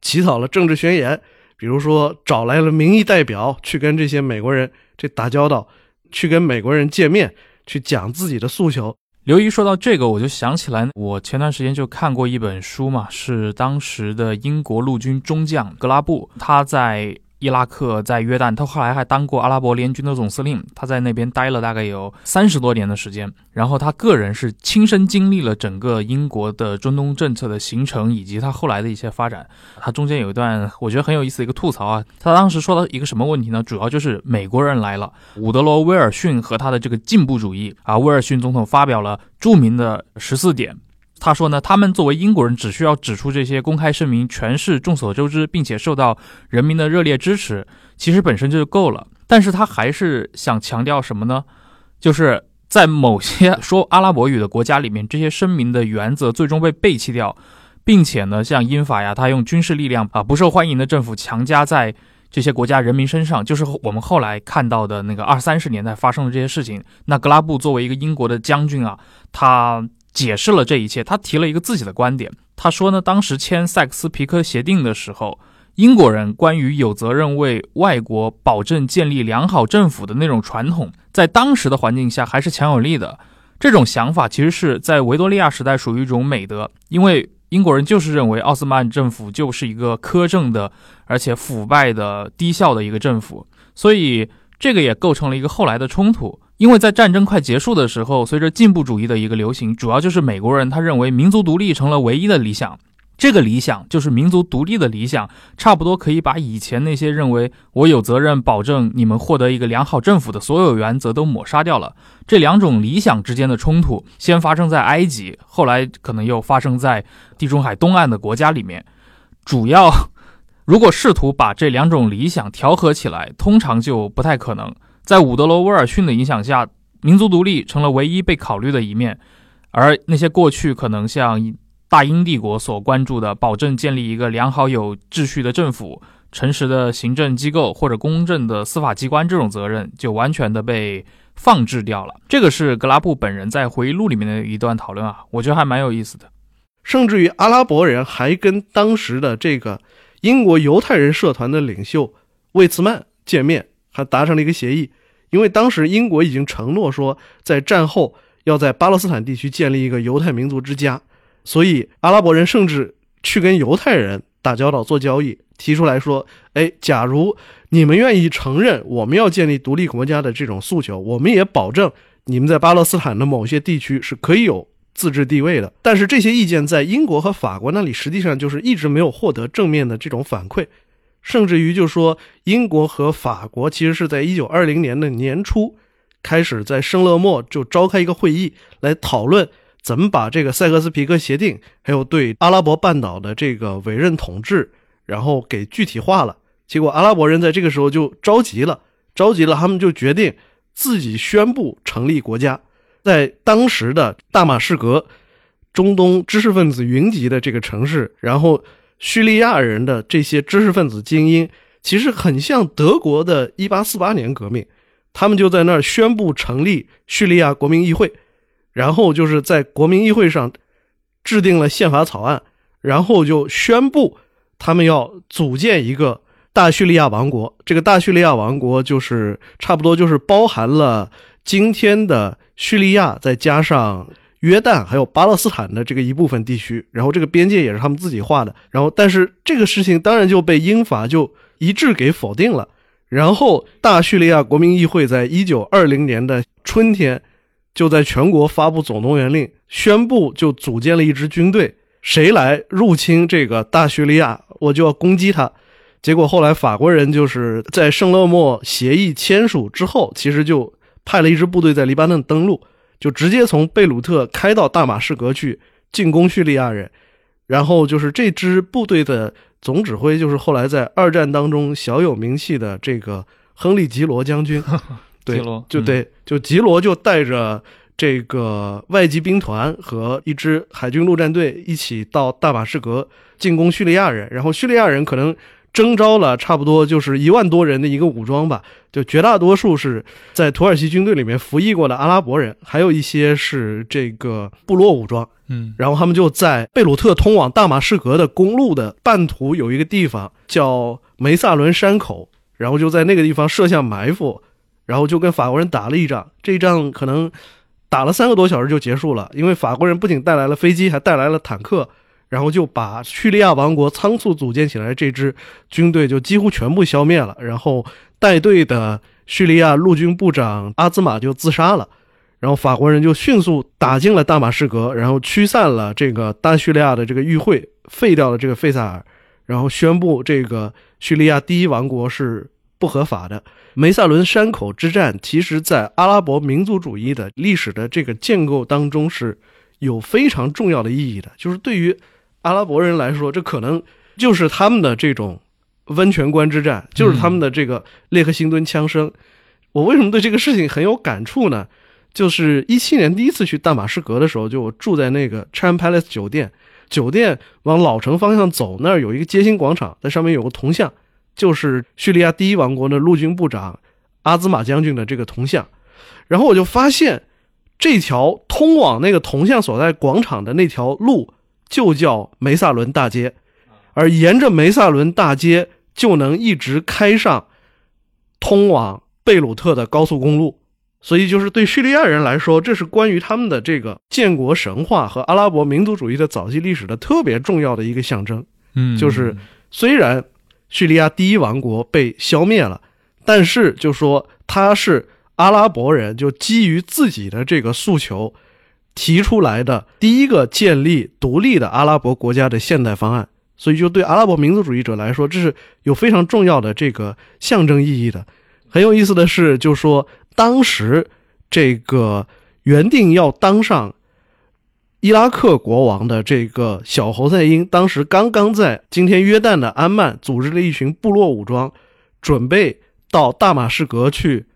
起草了政治宣言，比如说找来了民意代表去跟这些美国人这打交道，去跟美国人见面，去讲自己的诉求。刘姨说到这个，我就想起来，我前段时间就看过一本书嘛，是当时的英国陆军中将格拉布，他在伊拉克、在约旦，他后来还当过阿拉伯联军的总司令，他在那边待了大概有三十多年的时间。然后他个人是亲身经历了整个英国的中东政策的形成，以及他后来的一些发展。他中间有一段我觉得很有意思的一个吐槽啊，他当时说到一个什么问题呢？主要就是美国人来了，伍德罗·威尔逊和他的这个进步主义啊，威尔逊总统发表了著名的十四点。他说呢，他们作为英国人，只需要指出这些公开声明全是众所周知，并且受到人民的热烈支持，其实本身就够了。但是他还是想强调什么呢？就是在某些说阿拉伯语的国家里面，这些声明的原则最终被背弃掉，并且呢，像英法呀，他用军事力量啊不受欢迎的政府强加在这些国家人民身上，就是我们后来看到的那个二三十年代发生的这些事情。那格拉布作为一个英国的将军啊，他解释了这一切，他提了一个自己的观点。他说呢，当时签塞克斯皮克协定的时候，英国人关于有责任为外国保证建立良好政府的那种传统，在当时的环境下还是强有力的。这种想法其实是在维多利亚时代属于一种美德，因为。英国人就是认为奥斯曼政府就是一个苛政的，而且腐败的、低效的一个政府，所以这个也构成了一个后来的冲突。因为在战争快结束的时候，随着进步主义的一个流行，主要就是美国人他认为民族独立成了唯一的理想。这个理想就是民族独立的理想，差不多可以把以前那些认为我有责任保证你们获得一个良好政府的所有原则都抹杀掉了。这两种理想之间的冲突，先发生在埃及，后来可能又发生在地中海东岸的国家里面。主要，如果试图把这两种理想调和起来，通常就不太可能。在伍德罗·威尔逊的影响下，民族独立成了唯一被考虑的一面，而那些过去可能像。大英帝国所关注的，保证建立一个良好有秩序的政府、诚实的行政机构或者公正的司法机关，这种责任就完全的被放置掉了。这个是格拉布本人在回忆录里面的一段讨论啊，我觉得还蛮有意思的。甚至于阿拉伯人还跟当时的这个英国犹太人社团的领袖魏茨曼见面，还达成了一个协议。因为当时英国已经承诺说，在战后要在巴勒斯坦地区建立一个犹太民族之家。所以，阿拉伯人甚至去跟犹太人打交道、做交易，提出来说：“哎，假如你们愿意承认我们要建立独立国家的这种诉求，我们也保证你们在巴勒斯坦的某些地区是可以有自治地位的。”但是，这些意见在英国和法国那里实际上就是一直没有获得正面的这种反馈，甚至于就说英国和法国其实是在一九二零年的年初开始在圣勒莫就召开一个会议来讨论。怎么把这个塞克斯皮克协定，还有对阿拉伯半岛的这个委任统治，然后给具体化了？结果阿拉伯人在这个时候就着急了，着急了，他们就决定自己宣布成立国家。在当时的大马士革，中东知识分子云集的这个城市，然后叙利亚人的这些知识分子精英，其实很像德国的1848年革命，他们就在那儿宣布成立叙利亚国民议会。然后就是在国民议会上制定了宪法草案，然后就宣布他们要组建一个大叙利亚王国。这个大叙利亚王国就是差不多就是包含了今天的叙利亚，再加上约旦还有巴勒斯坦的这个一部分地区。然后这个边界也是他们自己画的。然后但是这个事情当然就被英法就一致给否定了。然后大叙利亚国民议会在一九二零年的春天。就在全国发布总动员令，宣布就组建了一支军队，谁来入侵这个大叙利亚，我就要攻击他。结果后来法国人就是在圣勒莫协议签署之后，其实就派了一支部队在黎巴嫩登陆，就直接从贝鲁特开到大马士革去进攻叙利亚人。然后就是这支部队的总指挥，就是后来在二战当中小有名气的这个亨利·吉罗将军。对，就对，就吉罗就带着这个外籍兵团和一支海军陆战队一起到大马士革进攻叙利亚人，然后叙利亚人可能征召了差不多就是一万多人的一个武装吧，就绝大多数是在土耳其军队里面服役过的阿拉伯人，还有一些是这个部落武装，嗯，然后他们就在贝鲁特通往大马士革的公路的半途有一个地方叫梅萨伦山口，然后就在那个地方设下埋伏。然后就跟法国人打了一仗，这一仗可能打了三个多小时就结束了，因为法国人不仅带来了飞机，还带来了坦克，然后就把叙利亚王国仓促组建起来这支军队就几乎全部消灭了。然后带队的叙利亚陆军部长阿兹玛就自杀了，然后法国人就迅速打进了大马士革，然后驱散了这个大叙利亚的这个议会，废掉了这个费萨尔，然后宣布这个叙利亚第一王国是不合法的。梅萨伦山口之战，其实，在阿拉伯民族主义的历史的这个建构当中是有非常重要的意义的。就是对于阿拉伯人来说，这可能就是他们的这种温泉关之战，就是他们的这个列克星敦枪声。我为什么对这个事情很有感触呢？就是一七年第一次去大马士革的时候，就我住在那个 Cham Palace 酒店，酒店往老城方向走，那儿有一个街心广场，在上面有个铜像。就是叙利亚第一王国的陆军部长阿兹玛将军的这个铜像。然后我就发现，这条通往那个铜像所在广场的那条路就叫梅萨伦大街，而沿着梅萨伦大街就能一直开上通往贝鲁特的高速公路。所以，就是对叙利亚人来说，这是关于他们的这个建国神话和阿拉伯民族主义的早期历史的特别重要的一个象征。嗯，就是虽然叙利亚第一王国被消灭了，但是就说他是阿拉伯人就基于自己的这个诉求提出来的第一个建立独立的阿拉伯国家的现代方案，所以就对阿拉伯民族主义者来说，这是有非常重要的这个象征意义的。很有意思的是，就说。当时，这个原定要当上伊拉克国王的这个小侯赛因，当时刚刚在今天约旦的安曼组织了一群部落武装，准备到大马士革去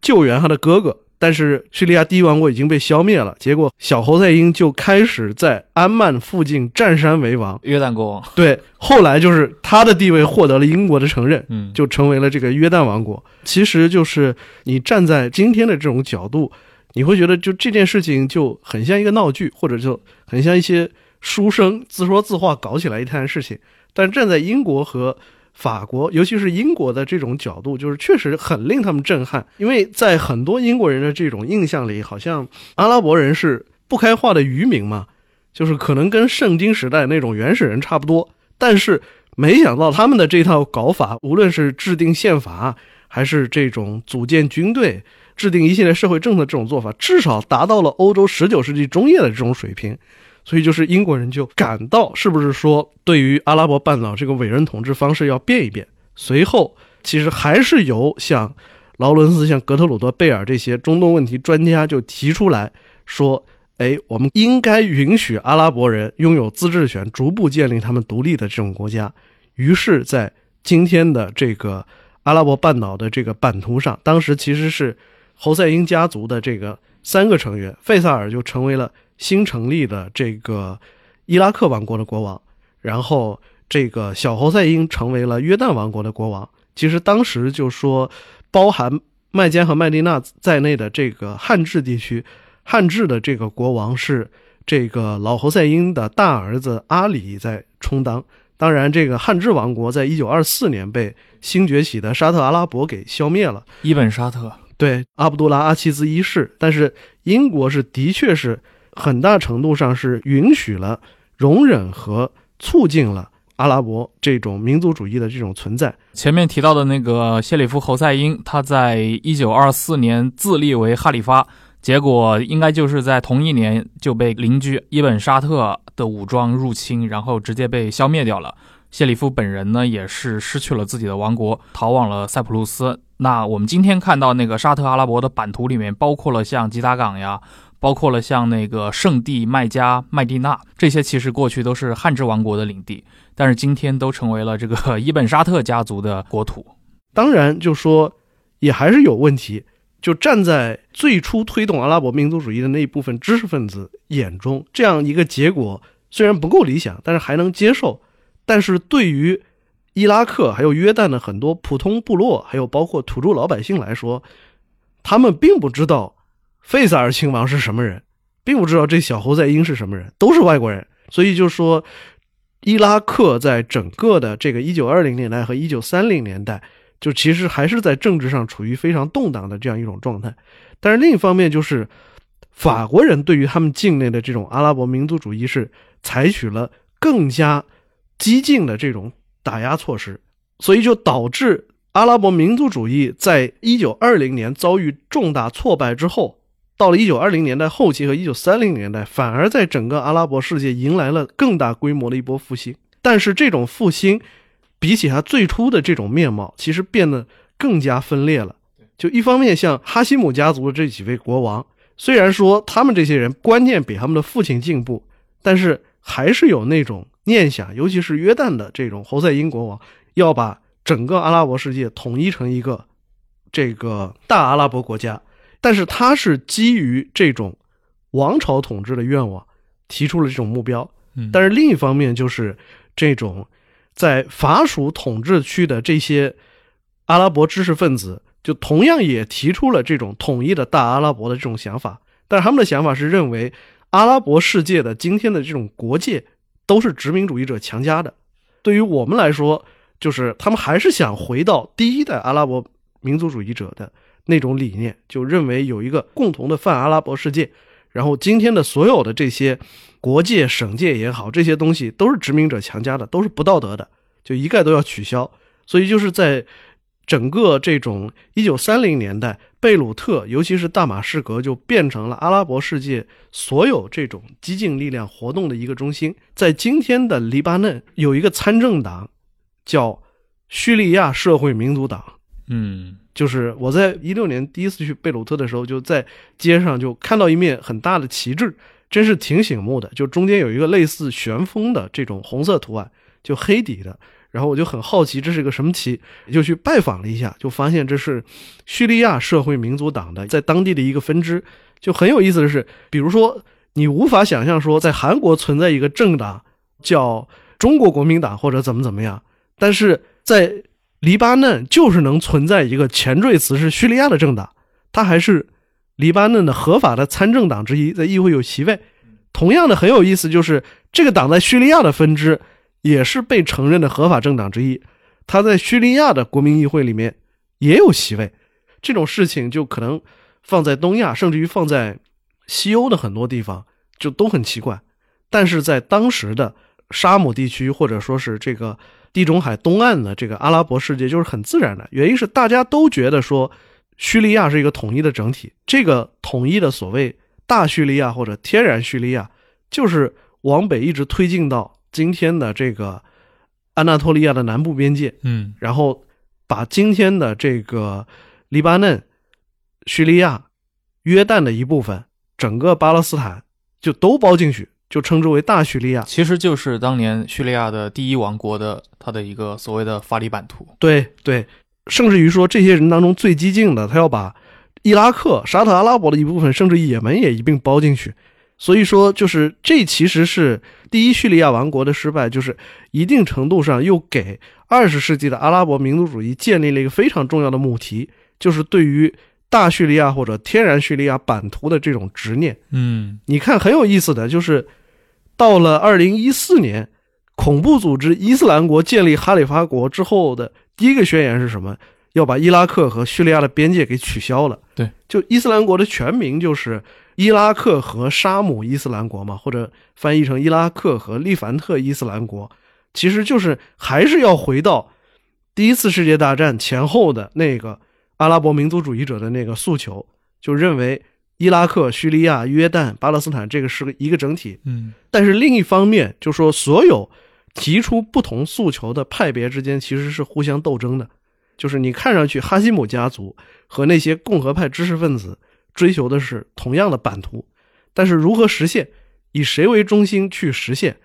救援他的哥哥。但是叙利亚第一王国已经被消灭了，结果小侯赛因就开始在安曼附近占山为王。约旦国王对，后来就是他的地位获得了英国的承认，嗯，就成为了这个约旦王国。其实就是你站在今天的这种角度，你会觉得就这件事情就很像一个闹剧，或者就很像一些书生自说自话搞起来一摊事情。但站在英国和法国，尤其是英国的这种角度，就是确实很令他们震撼，因为在很多英国人的这种印象里，好像阿拉伯人是不开化的渔民嘛，就是可能跟圣经时代那种原始人差不多。但是没想到他们的这套搞法，无论是制定宪法，还是这种组建军队、制定一系列社会政策这种做法，至少达到了欧洲十九世纪中叶的这种水平。所以，就是英国人就感到，是不是说对于阿拉伯半岛这个委任统治方式要变一变？随后，其实还是由像劳伦斯、像格特鲁德·贝尔这些中东问题专家就提出来说：“哎，我们应该允许阿拉伯人拥有自治权，逐步建立他们独立的这种国家。”于是，在今天的这个阿拉伯半岛的这个版图上，当时其实是侯赛因家族的这个三个成员，费萨尔就成为了。新成立的这个伊拉克王国的国王，然后这个小侯赛因成为了约旦王国的国王。其实当时就说，包含麦加和麦地那在内的这个汉治地区，汉治的这个国王是这个老侯赛因的大儿子阿里在充当。当然，这个汉治王国在一九二四年被新崛起的沙特阿拉伯给消灭了。伊本沙特对阿卜杜拉阿齐兹一世，但是英国是的确是。很大程度上是允许了、容忍和促进了阿拉伯这种民族主义的这种存在。前面提到的那个谢里夫侯赛因，他在一九二四年自立为哈里发，结果应该就是在同一年就被邻居伊本沙特的武装入侵，然后直接被消灭掉了。谢里夫本人呢，也是失去了自己的王国，逃往了塞浦路斯。那我们今天看到那个沙特阿拉伯的版图里面，包括了像吉达港呀。包括了像那个圣地麦加、麦地那这些，其实过去都是汉之王国的领地，但是今天都成为了这个 伊本沙特家族的国土。当然，就说也还是有问题。就站在最初推动阿拉伯民族主义的那一部分知识分子眼中，这样一个结果虽然不够理想，但是还能接受。但是对于伊拉克还有约旦的很多普通部落，还有包括土著老百姓来说，他们并不知道。费萨尔亲王是什么人，并不知道这小侯赛因是什么人，都是外国人。所以就说，伊拉克在整个的这个一九二零年代和一九三零年代，就其实还是在政治上处于非常动荡的这样一种状态。但是另一方面，就是法国人对于他们境内的这种阿拉伯民族主义是采取了更加激进的这种打压措施，所以就导致阿拉伯民族主义在一九二零年遭遇重大挫败之后。到了一九二零年代后期和一九三零年代，反而在整个阿拉伯世界迎来了更大规模的一波复兴。但是这种复兴，比起他最初的这种面貌，其实变得更加分裂了。就一方面，像哈希姆家族的这几位国王，虽然说他们这些人观念比他们的父亲进步，但是还是有那种念想，尤其是约旦的这种侯赛因国王，要把整个阿拉伯世界统一成一个这个大阿拉伯国家。但是他是基于这种王朝统治的愿望提出了这种目标，但是另一方面就是这种在法属统治区的这些阿拉伯知识分子，就同样也提出了这种统一的大阿拉伯的这种想法。但是他们的想法是认为，阿拉伯世界的今天的这种国界都是殖民主义者强加的。对于我们来说，就是他们还是想回到第一代阿拉伯民族主义者的那种理念，就认为有一个共同的泛阿拉伯世界。然后今天的所有的这些国界、省界也好，这些东西都是殖民者强加的，都是不道德的，就一概都要取消。所以就是在整个这种一九三零年代，贝鲁特，尤其是大马士革，就变成了阿拉伯世界所有这种激进力量活动的一个中心。在今天的黎巴嫩，有一个参政党叫叙利亚社会民主党。嗯。就是我在一六年第一次去贝鲁特的时候，就在街上就看到一面很大的旗帜，真是挺醒目的。就中间有一个类似旋风的这种红色图案，就黑底的。然后我就很好奇这是个什么旗，就去拜访了一下，就发现这是叙利亚社会民族党的在当地的一个分支。就很有意思的是，比如说你无法想象说在韩国存在一个政党叫中国国民党或者怎么怎么样，但是在黎巴嫩就是能存在一个前缀词是叙利亚的政党，它还是黎巴嫩的合法的参政党之一，在议会有席位。同样的很有意思，就是这个党在叙利亚的分支也是被承认的合法政党之一，它在叙利亚的国民议会里面也有席位。这种事情就可能放在东亚，甚至于放在西欧的很多地方就都很奇怪，但是在当时的沙姆地区或者说是这个。地中海东岸的这个阿拉伯世界就是很自然的，原因是大家都觉得说，叙利亚是一个统一的整体。这个统一的所谓大叙利亚或者天然叙利亚，就是往北一直推进到今天的这个安纳托利亚的南部边界，嗯，然后把今天的这个黎巴嫩、叙利亚、约旦的一部分，整个巴勒斯坦就都包进去。就称之为大叙利亚，其实就是当年叙利亚的第一王国的它的一个所谓的法理版图。对对，甚至于说这些人当中最激进的，他要把伊拉克、沙特阿拉伯的一部分，甚至也门也一并包进去。所以说，就是这其实是第一叙利亚王国的失败，就是一定程度上又给二十世纪的阿拉伯民族主义建立了一个非常重要的母题，就是对于。大叙利亚或者天然叙利亚版图的这种执念，嗯，你看很有意思的就是，到了二零一四年，恐怖组织伊斯兰国建立哈里发国之后的第一个宣言是什么？要把伊拉克和叙利亚的边界给取消了。对，就伊斯兰国的全名就是伊拉克和沙姆伊斯兰国嘛，或者翻译成伊拉克和利凡特伊斯兰国，其实就是还是要回到第一次世界大战前后的那个。阿拉伯民族主义者的那个诉求，就认为伊拉克、叙利亚、约旦、巴勒斯坦这个是个一个整体。嗯，但是另一方面，就说所有提出不同诉求的派别之间其实是互相斗争的。就是你看上去哈希姆家族和那些共和派知识分子追求的是同样的版图，但是如何实现，以谁为中心去实现，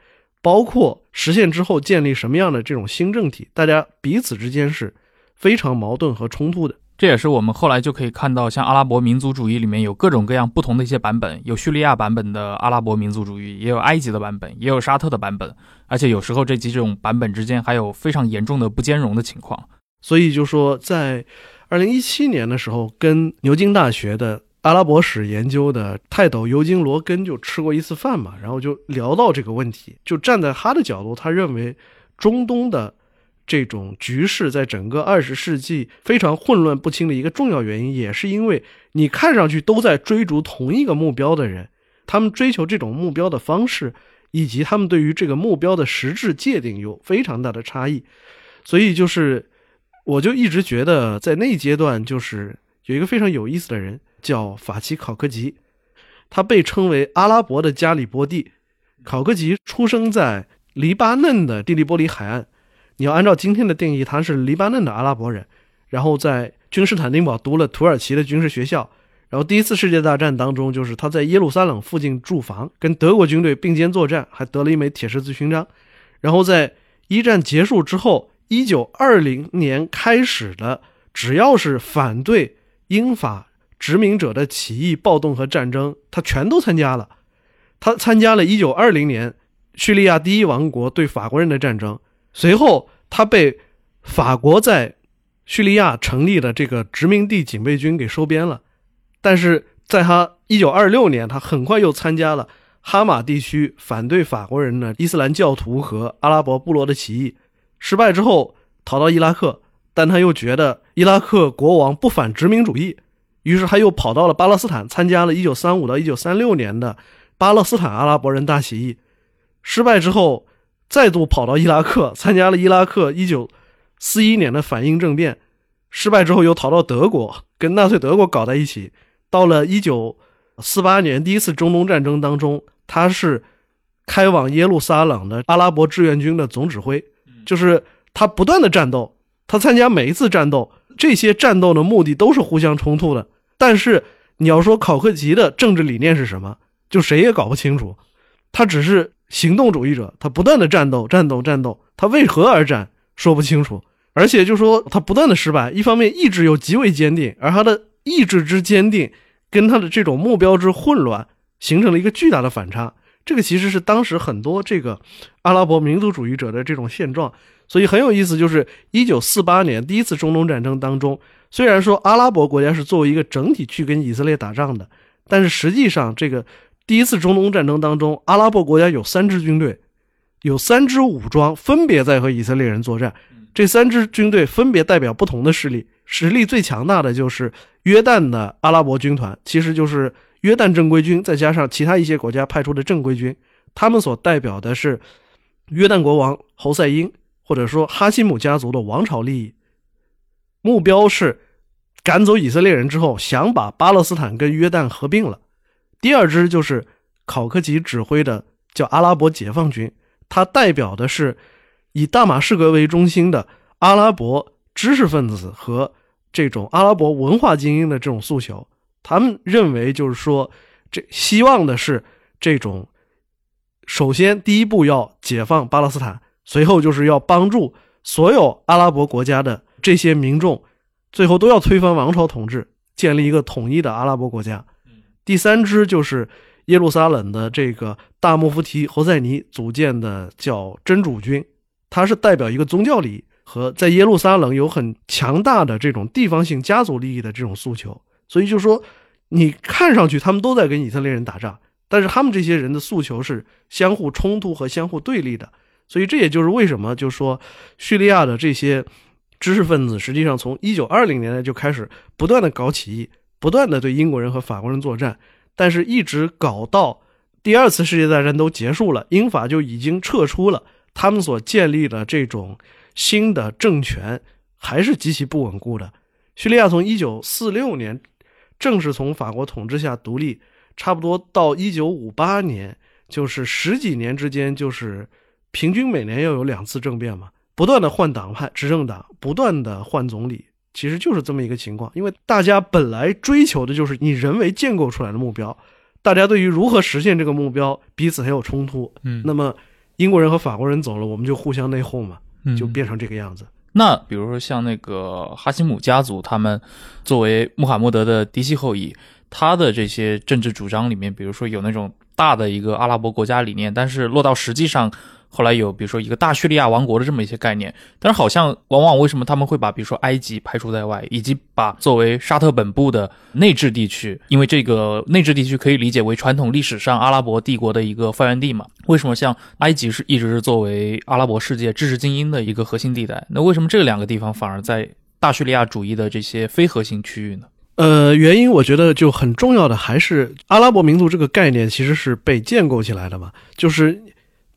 包括实现之后建立什么样的这种新政体，大家彼此之间是非常矛盾和冲突的。这也是我们后来就可以看到，像阿拉伯民族主义里面有各种各样不同的一些版本，有叙利亚版本的阿拉伯民族主义，也有埃及的版本，也有沙特的版本，而且有时候这几种版本之间还有非常严重的不兼容的情况。所以就说，在二零一七年的时候，跟牛津大学的阿拉伯史研究的泰斗尤金罗根就吃过一次饭嘛，然后就聊到这个问题，就站在他的角度，他认为中东的。这种局势在整个二十世纪非常混乱不清的一个重要原因，也是因为你看上去都在追逐同一个目标的人，他们追求这种目标的方式，以及他们对于这个目标的实质界定有非常大的差异。所以就是，我就一直觉得在那阶段，就是有一个非常有意思的人叫法奇考克吉，他被称为阿拉伯的加里波第。考克吉出生在黎巴嫩的蒂利波里海岸。你要按照今天的定义，他是黎巴嫩的阿拉伯人，然后在君士坦丁堡读了土耳其的军事学校，然后第一次世界大战当中，就是他在耶路撒冷附近驻防，跟德国军队并肩作战，还得了一枚铁十字勋章。然后在一战结束之后，一九二零年开始的，只要是反对英法殖民者的起义、暴动和战争，他全都参加了。他参加了一九二零年叙利亚第一王国对法国人的战争。随后他被法国在叙利亚成立的这个殖民地警备军给收编了，但是在他一九二六年，他很快又参加了哈马地区反对法国人的伊斯兰教徒和阿拉伯部落的起义，失败之后逃到伊拉克，但他又觉得伊拉克国王不反殖民主义。于是他又跑到了巴勒斯坦，参加了1935到1936年的巴勒斯坦阿拉伯人大起义，失败之后，再度跑到伊拉克，参加了伊拉克一九四一年的反英政变，失败之后又逃到德国，跟纳粹德国搞在一起。到了一九四八年第一次中东战争当中，他是开往耶路撒冷的阿拉伯志愿军的总指挥，就是他不断的战斗，他参加每一次战斗，这些战斗的目的都是互相冲突的。但是你要说考克吉的政治理念是什么，就谁也搞不清楚。他只是行动主义者，他不断的战斗、战斗、战斗。他为何而战，说不清楚。而且就说他不断的失败，一方面意志又极为坚定，而他的意志之坚定跟他的这种目标之混乱，形成了一个巨大的反差。这个其实是当时很多这个阿拉伯民族主义者的这种现状。所以很有意思，就是一九四八年第一次中东战争当中。虽然说阿拉伯国家是作为一个整体去跟以色列打仗的，但是实际上这个第一次中东战争当中，阿拉伯国家有三支军队，有三支武装分别在和以色列人作战。这三支军队分别代表不同的势力，实力最强大的就是约旦的阿拉伯军团，其实就是约旦正规军，再加上其他一些国家派出的正规军，他们所代表的是约旦国王侯赛因，或者说哈希姆家族的王朝利益。目标是赶走以色列人之后，想把巴勒斯坦跟约旦合并了。第二支就是考克吉指挥的，叫阿拉伯解放军，它代表的是以大马士革为中心的阿拉伯知识分子和这种阿拉伯文化精英的这种诉求。他们认为，就是说，这希望的是这种，首先第一步要解放巴勒斯坦，随后就是要帮助所有阿拉伯国家的。这些民众最后都要推翻王朝统治，建立一个统一的阿拉伯国家。第三支就是耶路撒冷的这个大穆夫提侯赛尼组建的叫真主军，他是代表一个宗教利益和在耶路撒冷有很强大的这种地方性家族利益的这种诉求。所以就说，你看上去他们都在跟以色列人打仗，但是他们这些人的诉求是相互冲突和相互对立的。所以这也就是为什么就说叙利亚的这些。知识分子实际上从一九二零年代就开始不断的搞起义，不断的对英国人和法国人作战，但是一直搞到第二次世界大战都结束了，英法就已经撤出了，他们所建立的这种新的政权还是极其不稳固的。叙利亚从一九四六年正式从法国统治下独立，差不多到一九五八年，就是十几年之间，就是平均每年要有两次政变嘛。不断的换党派执政党，不断的换总理，其实就是这么一个情况。因为大家本来追求的就是你人为建构出来的目标，大家对于如何实现这个目标彼此很有冲突。嗯，那么英国人和法国人走了，我们就互相内讧嘛，就变成这个样子。那比如说像那个哈希姆家族，他们作为穆罕默德的嫡系后裔，他的这些政治主张里面，比如说有那种大的一个阿拉伯国家理念，但是落到实际上。后来有比如说一个大叙利亚王国的这么一些概念，但是好像往往为什么他们会把比如说埃及排除在外，以及把作为沙特本部的内治地区，因为这个内治地区可以理解为传统历史上阿拉伯帝国的一个发源地嘛？为什么像埃及是一直是作为阿拉伯世界知识精英的一个核心地带？那为什么这两个地方反而在大叙利亚主义的这些非核心区域呢？呃，原因我觉得就很重要的还是阿拉伯民族这个概念其实是被建构起来的嘛，就是。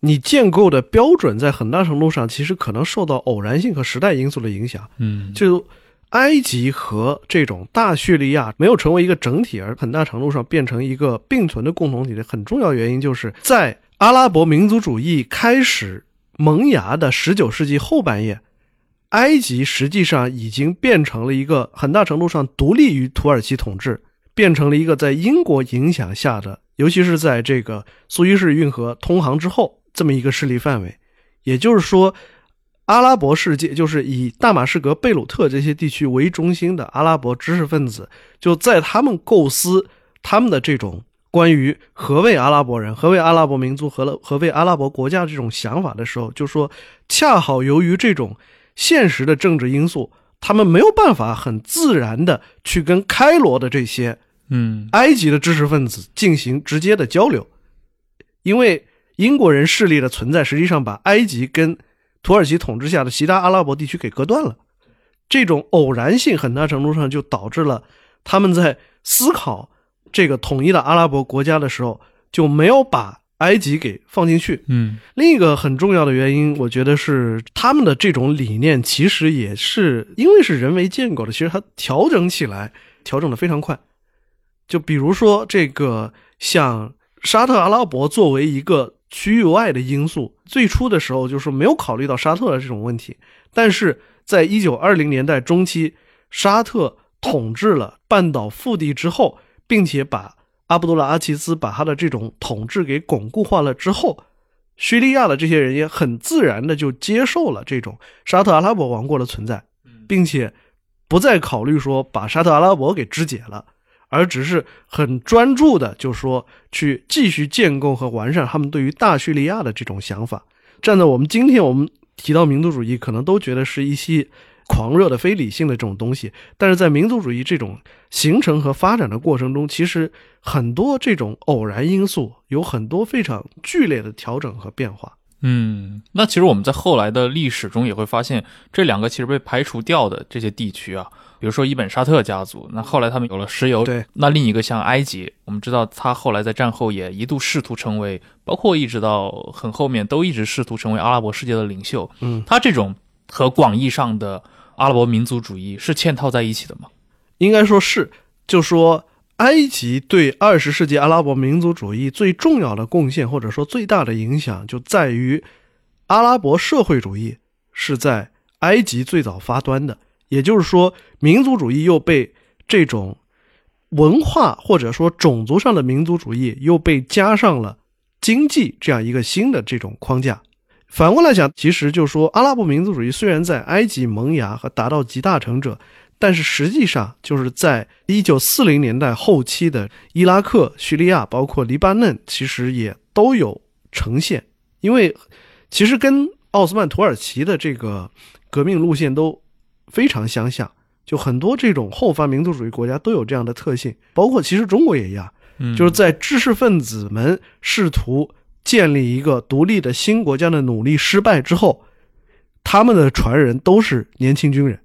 你建构的标准在很大程度上其实可能受到偶然性和时代因素的影响。嗯，就埃及和这种大叙利亚没有成为一个整体，而很大程度上变成一个并存的共同体的很重要原因，就是在阿拉伯民族主义开始萌芽的十九世纪后半叶，埃及实际上已经变成了一个很大程度上独立于土耳其统治，变成了一个在英国影响下的，尤其是在这个苏伊士运河通航之后。这么一个势力范围，也就是说，阿拉伯世界就是以大马士革、贝鲁特这些地区为中心的阿拉伯知识分子，就在他们构思他们的这种关于何谓阿拉伯人、何谓阿拉伯民族何何谓阿拉伯国家这种想法的时候，就说恰好由于这种现实的政治因素，他们没有办法很自然的去跟开罗的这些嗯。埃及的知识分子进行直接的交流，因为英国人势力的存在，实际上把埃及跟土耳其统治下的其他阿拉伯地区给割断了。这种偶然性很大程度上就导致了他们在思考这个统一的阿拉伯国家的时候，就没有把埃及给放进去。嗯另一个很重要的原因，我觉得是他们的这种理念其实也是因为是人为建构的，其实它调整起来调整的非常快。就比如说这个像沙特阿拉伯作为一个区域外的因素，最初的时候就是没有考虑到沙特的这种问题，但是在一九二零年代中期，沙特统治了半岛腹地之后，并且把阿卜杜拉阿齐兹把他的这种统治给巩固化了之后，叙利亚的这些人也很自然的就接受了这种沙特阿拉伯王国的存在，并且不再考虑说把沙特阿拉伯给肢解了，而只是很专注的就说去继续建构和完善他们对于大叙利亚的这种想法。站在我们今天我们提到民族主义，可能都觉得是一些狂热的、非理性的这种东西，但是在民族主义这种形成和发展的过程中，其实很多这种偶然因素有很多非常剧烈的调整和变化。嗯，那其实我们在后来的历史中也会发现，这两个其实被排除掉的这些地区啊，比如说伊本沙特家族，那后来他们有了石油，对，那另一个像埃及，我们知道他后来在战后也一度试图成为，包括一直到很后面都一直试图成为阿拉伯世界的领袖。嗯，他这种和广义上的阿拉伯民族主义是嵌套在一起的吗？应该说是，就说埃及对二十世纪阿拉伯民族主义最重要的贡献，或者说最大的影响，就在于阿拉伯社会主义是在埃及最早发端的。也就是说，民族主义又被这种文化或者说种族上的民族主义又被加上了经济这样一个新的这种框架。反过来讲，其实就说阿拉伯民族主义虽然在埃及萌芽和达到集大成者，但是实际上就是在一九四零年代后期的伊拉克、叙利亚，包括黎巴嫩，其实也都有呈现。因为其实跟奥斯曼土耳其的这个革命路线都非常相像，就很多这种后发民族主义国家都有这样的特性，包括其实中国也一样，嗯就是在知识分子们试图建立一个独立的新国家的努力失败之后，他们的传人都是年轻军人，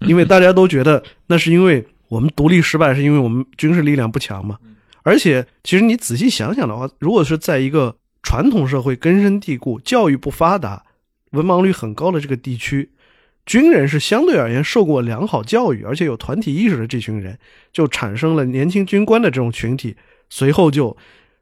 因为大家都觉得那是因为我们独立失败，是因为我们军事力量不强嘛。而且，其实你仔细想想的话，如果是在一个传统社会根深蒂固、教育不发达、文盲率很高的这个地区，军人是相对而言受过良好教育，而且有团体意识的这群人，就产生了年轻军官的这种群体。随后就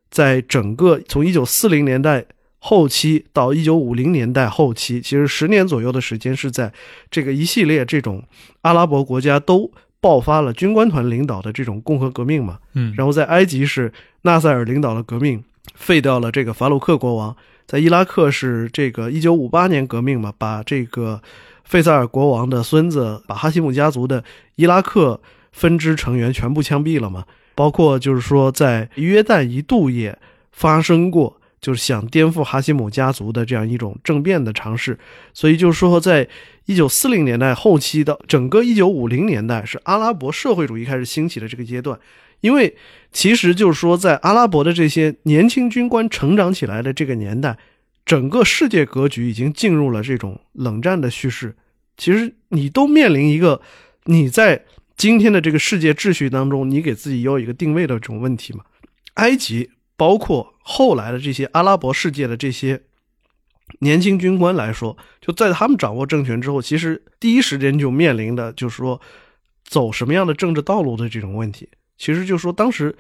在整个从一九四零年代后期到一九五零年代后期，其实十年左右的时间是在这个一系列这种阿拉伯国家都爆发了军官团领导的这种共和革命嘛。嗯，然后在埃及是纳赛尔领导的革命，废掉了这个法鲁克国王；在伊拉克是这个一九五八年革命嘛，把这个费萨尔国王的孙子，把哈希姆家族的伊拉克分支成员全部枪毙了嘛。包括就是说，在约旦一度也发生过，就是想颠覆哈希姆家族的这样一种政变的尝试。所以就是说，在一九四零年代后期到整个一九五零年代，是阿拉伯社会主义开始兴起的这个阶段。因为其实就是说，在阿拉伯的这些年轻军官成长起来的这个年代，整个世界格局已经进入了这种冷战的叙事。其实你都面临一个你在今天的这个世界秩序当中，你给自己有一个定位的这种问题嘛。埃及包括后来的这些阿拉伯世界的这些年轻军官来说，就在他们掌握政权之后，其实第一时间就面临的就是说走什么样的政治道路的这种问题。其实就是说，当时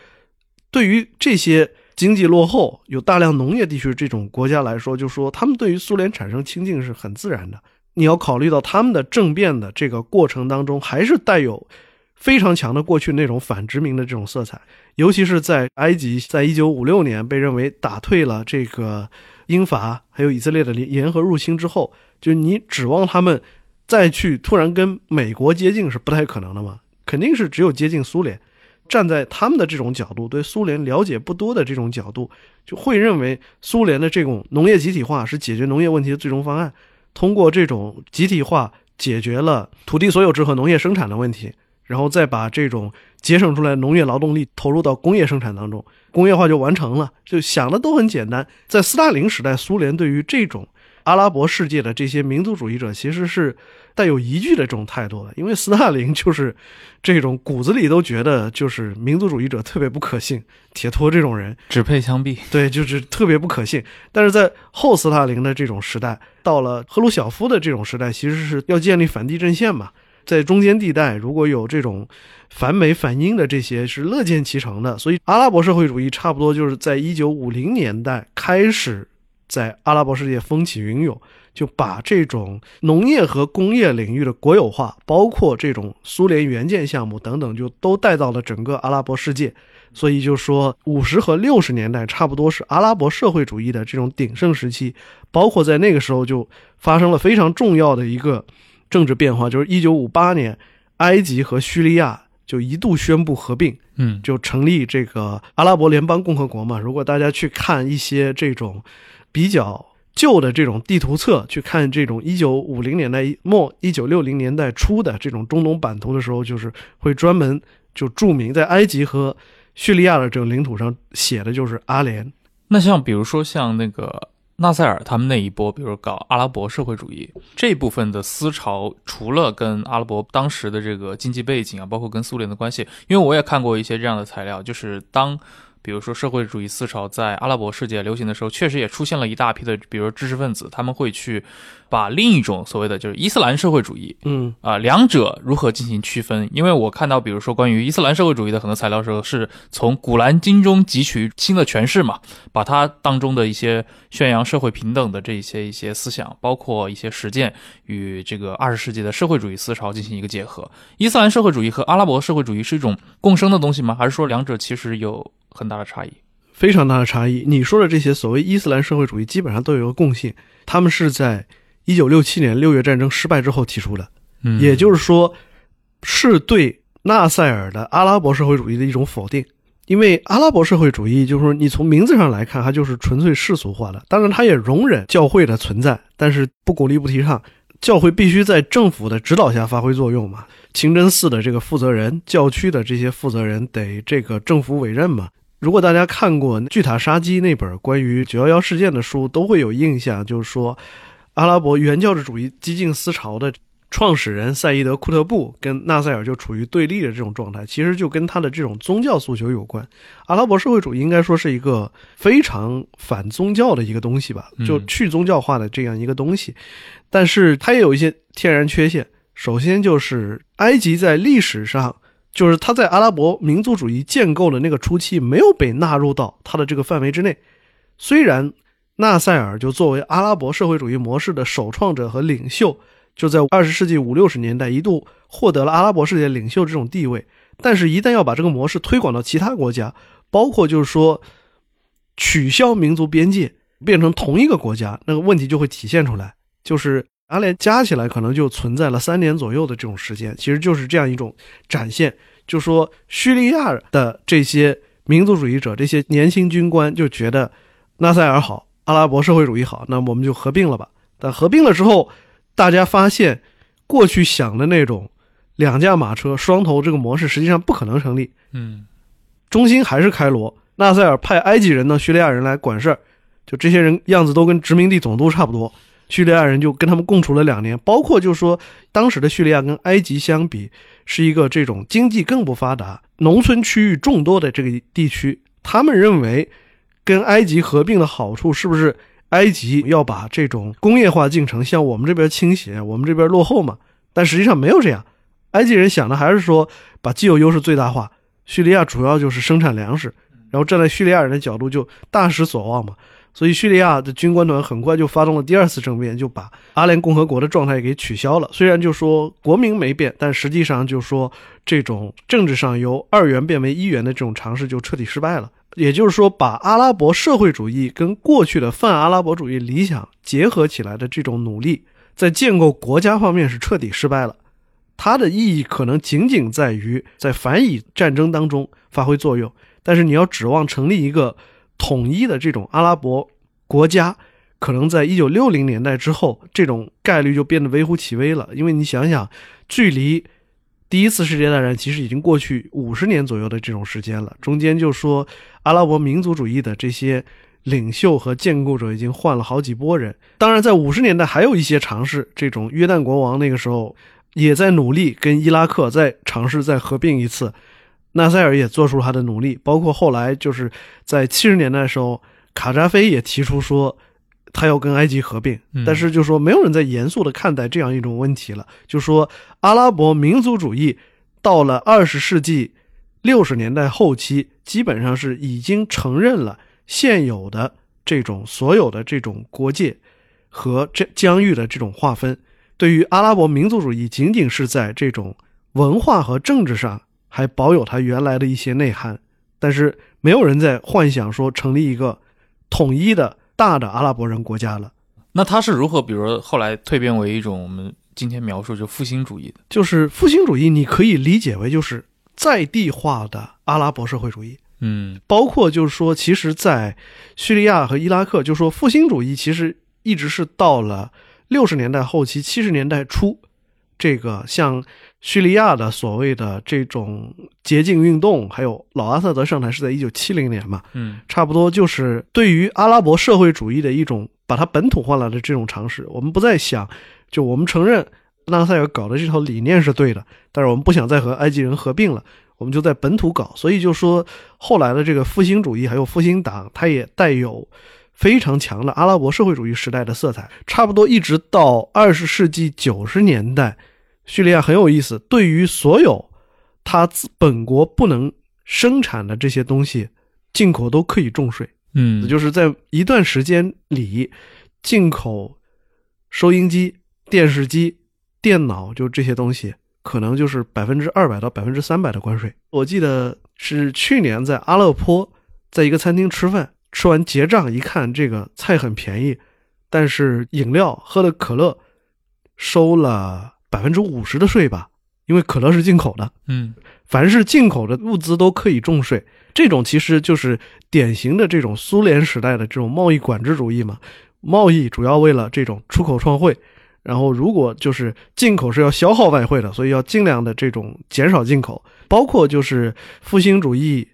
对于这些经济落后、有大量农业地区这种国家来说，就说他们对于苏联产生亲近是很自然的。你要考虑到他们的政变的这个过程当中，还是带有非常强的过去那种反殖民的这种色彩，尤其是在埃及，在一九五六年被认为打退了这个英法还有以色列的联联合入侵之后，就你指望他们再去突然跟美国接近是不太可能的嘛，肯定是只有接近苏联。站在他们的这种角度，对苏联了解不多的这种角度，就会认为苏联的这种农业集体化是解决农业问题的最终方案。通过这种集体化，解决了土地所有制和农业生产的问题，然后再把这种节省出来农业劳动力投入到工业生产当中，工业化就完成了。就想的都很简单。在斯大林时代，苏联对于这种阿拉伯世界的这些民族主义者，其实是。带有疑惧的这种态度的，因为斯大林就是这种骨子里都觉得就是民族主义者特别不可信，铁托这种人只配枪毙，对，就是特别不可信。但是在后斯大林的这种时代，到了赫鲁晓夫的这种时代，其实是要建立反帝阵线嘛，在中间地带如果有这种反美反英的这些是乐见其成的，所以阿拉伯社会主义差不多就是在一九五零年代开始在阿拉伯世界风起云涌。就把这种农业和工业领域的国有化，包括这种苏联援建项目等等，就都带到了整个阿拉伯世界。所以就说五十和六十年代差不多是阿拉伯社会主义的这种鼎盛时期，包括在那个时候就发生了非常重要的一个政治变化，就是一九五八年，埃及和叙利亚就一度宣布合并，嗯，就成立这个阿拉伯联邦共和国嘛。如果大家去看一些这种比较。旧的这种地图册去看这种一九五零年代末、一九六零年代初的这种中东版图的时候，就是会专门就注明在埃及和叙利亚的这个领土上写的就是阿联。那像比如说像那个纳赛尔他们那一波，比如搞阿拉伯社会主义这部分的思潮，除了跟阿拉伯当时的这个经济背景啊，包括跟苏联的关系，因为我也看过一些这样的材料，就是当。比如说，社会主义思潮在阿拉伯世界流行的时候，确实也出现了一大批的，比如知识分子，他们会去把另一种所谓的就是伊斯兰社会主义，嗯啊，两者如何进行区分？因为我看到，比如说关于伊斯兰社会主义的很多材料时候，是从《古兰经》中汲取新的诠释嘛，把它当中的一些宣扬社会平等的这一些一些思想，包括一些实践，与这个二十世纪的社会主义思潮进行一个结合。伊斯兰社会主义和阿拉伯社会主义是一种共生的东西吗？还是说两者其实有？很大的差异，非常大的差异。你说的这些所谓伊斯兰社会主义，基本上都有一个共性，他们是在一九六七年六月战争失败之后提出的，嗯，也就是说，是对纳赛尔的阿拉伯社会主义的一种否定。因为阿拉伯社会主义，就是说你从名字上来看，它就是纯粹世俗化的。当然，它也容忍教会的存在，但是不鼓励、不提倡。教会必须在政府的指导下发挥作用嘛。清真寺的这个负责人，教区的这些负责人得这个政府委任嘛。如果大家看过《巨塔杀机》那本关于九幺幺事件的书，都会有印象，就是说，阿拉伯原教旨主义激进思潮的创始人赛义德·库特布跟纳赛尔就处于对立的这种状态，其实就跟他的这种宗教诉求有关。阿拉伯社会主义应该说是一个非常反宗教的一个东西吧，就去宗教化的这样一个东西，但是它也有一些天然缺陷。首先就是埃及在历史上。就是他在阿拉伯民族主义建构的那个初期没有被纳入到他的这个范围之内。虽然纳赛尔就作为阿拉伯社会主义模式的首创者和领袖，就在二十世纪五六十年代一度获得了阿拉伯世界领袖这种地位，但是，一旦要把这个模式推广到其他国家，包括就是说取消民族边界，变成同一个国家，那个问题就会体现出来，就是。阿联加起来可能就存在了三年左右的这种时间，其实就是这样一种展现，就说叙利亚的这些民族主义者、这些年轻军官就觉得纳赛尔好，阿拉伯社会主义好，那我们就合并了吧。但合并了之后，大家发现过去想的那种两驾马车、双头这个模式实际上不可能成立。嗯，中心还是开罗，纳赛尔派埃及人呢、叙利亚人来管事儿，就这些人样子都跟殖民地总督差不多。叙利亚人就跟他们共处了两年，包括就说，当时的叙利亚跟埃及相比，是一个这种经济更不发达、农村区域众多的这个地区。他们认为，跟埃及合并的好处是不是埃及要把这种工业化进程向我们这边倾斜，我们这边落后嘛？但实际上没有这样，埃及人想的还是说把既有优势最大化。叙利亚主要就是生产粮食，然后站在叙利亚人的角度就大失所望嘛。所以，叙利亚的军官团很快就发动了第二次政变，就把阿联共和国的状态给取消了。虽然就说国名没变，但实际上就说这种政治上由二元变为一元的这种尝试就彻底失败了。也就是说，把阿拉伯社会主义跟过去的泛阿拉伯主义理想结合起来的这种努力，在建构国家方面是彻底失败了。它的意义可能仅仅在于在反以战争当中发挥作用。但是你要指望成立一个统一的这种阿拉伯国家，可能在一九六零年代之后，这种概率就变得微乎其微了。因为你想想，距离第一次世界大战其实已经过去五十年左右的这种时间了，中间就说阿拉伯民族主义的这些领袖和建构者已经换了好几波人。当然，在五十年代还有一些尝试，这种约旦国王那个时候也在努力跟伊拉克再尝试再合并一次。纳赛尔也做出了他的努力，包括后来就是在七十年代的时候，卡扎菲也提出说他要跟埃及合并，但是就说没有人在严肃的看待这样一种问题了，就说阿拉伯民族主义到了二十世纪六十年代后期，基本上是已经承认了现有的这种所有的这种国界和这疆域的这种划分，对于阿拉伯民族主义仅仅是在这种文化和政治上。还保有它原来的一些内涵，但是没有人在幻想说成立一个统一的大的阿拉伯人国家了。那它是如何，比如说后来蜕变为一种我们今天描述就复兴主义的？就是复兴主义，你可以理解为就是在地化的阿拉伯社会主义。嗯，包括就是说，其实，在叙利亚和伊拉克，就说复兴主义其实一直是到了六十年代后期、七十年代初，这个像。叙利亚的所谓的这种洁净运动，还有老阿萨德上台是在一九七零年嘛，嗯，差不多就是对于阿拉伯社会主义的一种把它本土化了的这种尝试。我们不再想，就我们承认纳赛尔搞的这套理念是对的，但是我们不想再和埃及人合并了，我们就在本土搞。所以就说后来的这个复兴主义还有复兴党，它也带有非常强的阿拉伯社会主义时代的色彩。差不多一直到二十世纪九十年代。叙利亚很有意思，对于所有他本国不能生产的这些东西，进口都可以重税。嗯，就是在一段时间里，进口收音机、电视机、电脑，就这些东西，可能就是百分之二百到百分之三百的关税。我记得是去年在阿勒颇，在一个餐厅吃饭，吃完结账一看，这个菜很便宜，但是饮料喝的可乐收了。百分之五十的税吧，因为可乐是进口的。嗯，凡是进口的物资都可以重税。这种其实就是典型的这种苏联时代的这种贸易管制主义嘛。贸易主要为了这种出口创汇，然后如果就是进口是要消耗外汇的，所以要尽量的这种减少进口。包括就是复兴主义，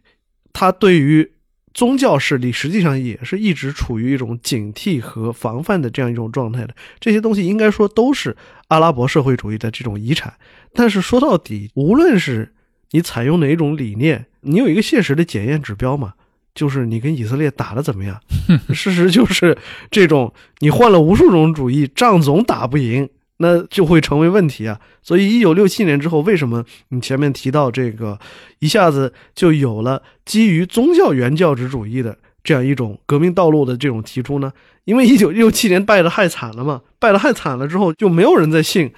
它对于。宗教势力实际上也是一直处于一种警惕和防范的这样一种状态的。这些东西应该说都是阿拉伯社会主义的这种遗产。但是说到底，无论是你采用哪一种理念，你有一个现实的检验指标嘛，就是你跟以色列打的怎么样。事实就是这种，你换了无数种主义，仗总打不赢。那就会成为问题啊！所以，一九六七年之后，为什么你前面提到这个，一下子就有了基于宗教原教旨主义的这样一种革命道路的这种提出呢？因为一九六七年败得太惨了嘛，败得太惨了之后，就没有人再信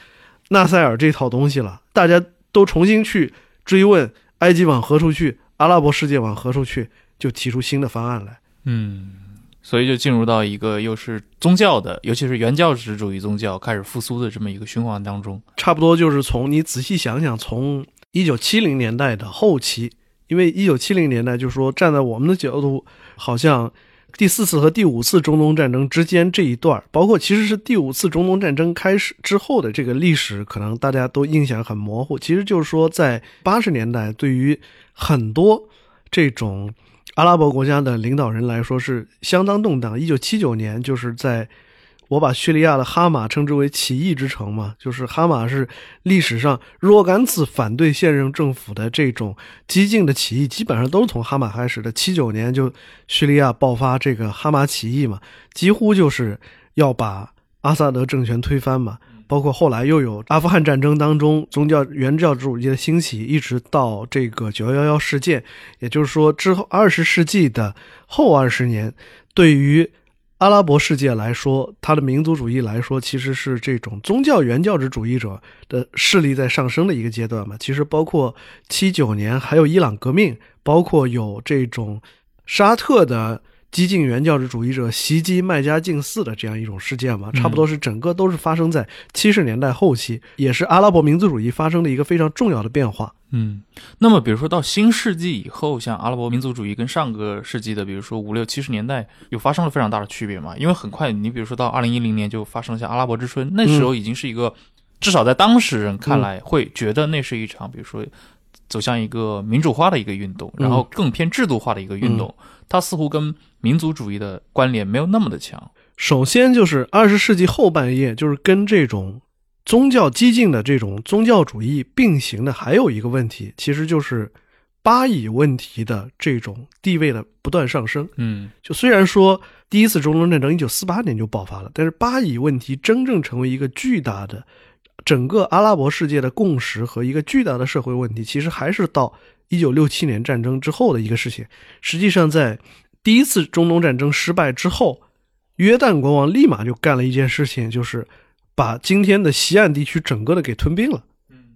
纳赛尔这套东西了，大家都重新去追问埃及往何处去，阿拉伯世界往何处去，就提出新的方案来。嗯。所以就进入到一个又是宗教的，尤其是原教旨主义宗教开始复苏的这么一个循环当中。差不多就是从你仔细想想，从一九七零年代的后期，因为一九七零年代就是说站在我们的角度，好像第四次和第五次中东战争之间这一段，包括其实是第五次中东战争开始之后的这个历史，可能大家都印象很模糊。其实就是说，在八十年代，对于很多这种。阿拉伯国家的领导人来说是相当动荡。一九七九年，就是在我把叙利亚的哈马称之为起义之城嘛，就是哈马是历史上若干次反对现任政府的这种激进的起义，基本上都是从哈马开始的。七九年就叙利亚爆发这个哈马起义嘛，几乎就是要把阿萨德政权推翻嘛。包括后来又有阿富汗战争当中宗教原教旨主义的兴起，一直到这个九幺幺事件，也就是说之后二十世纪的后二十年，对于阿拉伯世界来说，它的民族主义来说，其实是这种宗教原教旨主义者的势力在上升的一个阶段嘛。其实包括七九年还有伊朗革命，包括有这种沙特的。激进原教旨主义者袭击麦加净寺的这样一种事件嘛，差不多是整个都是发生在七十年代后期，也是阿拉伯民族主义发生的一个非常重要的变化。嗯，那么比如说到新世纪以后，像阿拉伯民族主义跟上个世纪的，比如说五六七十年代，有发生了非常大的区别嘛？因为很快，你比如说到二零一零年就发生了像阿拉伯之春，那时候已经是一个，至少在当时人看来会觉得那是一场，比如说走向一个民主化的一个运动，然后更偏制度化的一个运动，它似乎跟民族主义的关联没有那么的强。首先就是二十世纪后半叶，就是跟这种。宗教激进的这种宗教主义并行的还有一个问题，其实就是巴以问题的这种地位的不断上升。嗯，就虽然说第一次中东战争一九四八年就爆发了，但是巴以问题真正成为一个巨大的整个阿拉伯世界的共识和一个巨大的社会问题，其实还是到一九六七年战争之后的一个事情。实际上，在第一次中东战争失败之后，约旦国王立马就干了一件事情，就是。把今天的西岸地区整个的给吞并了，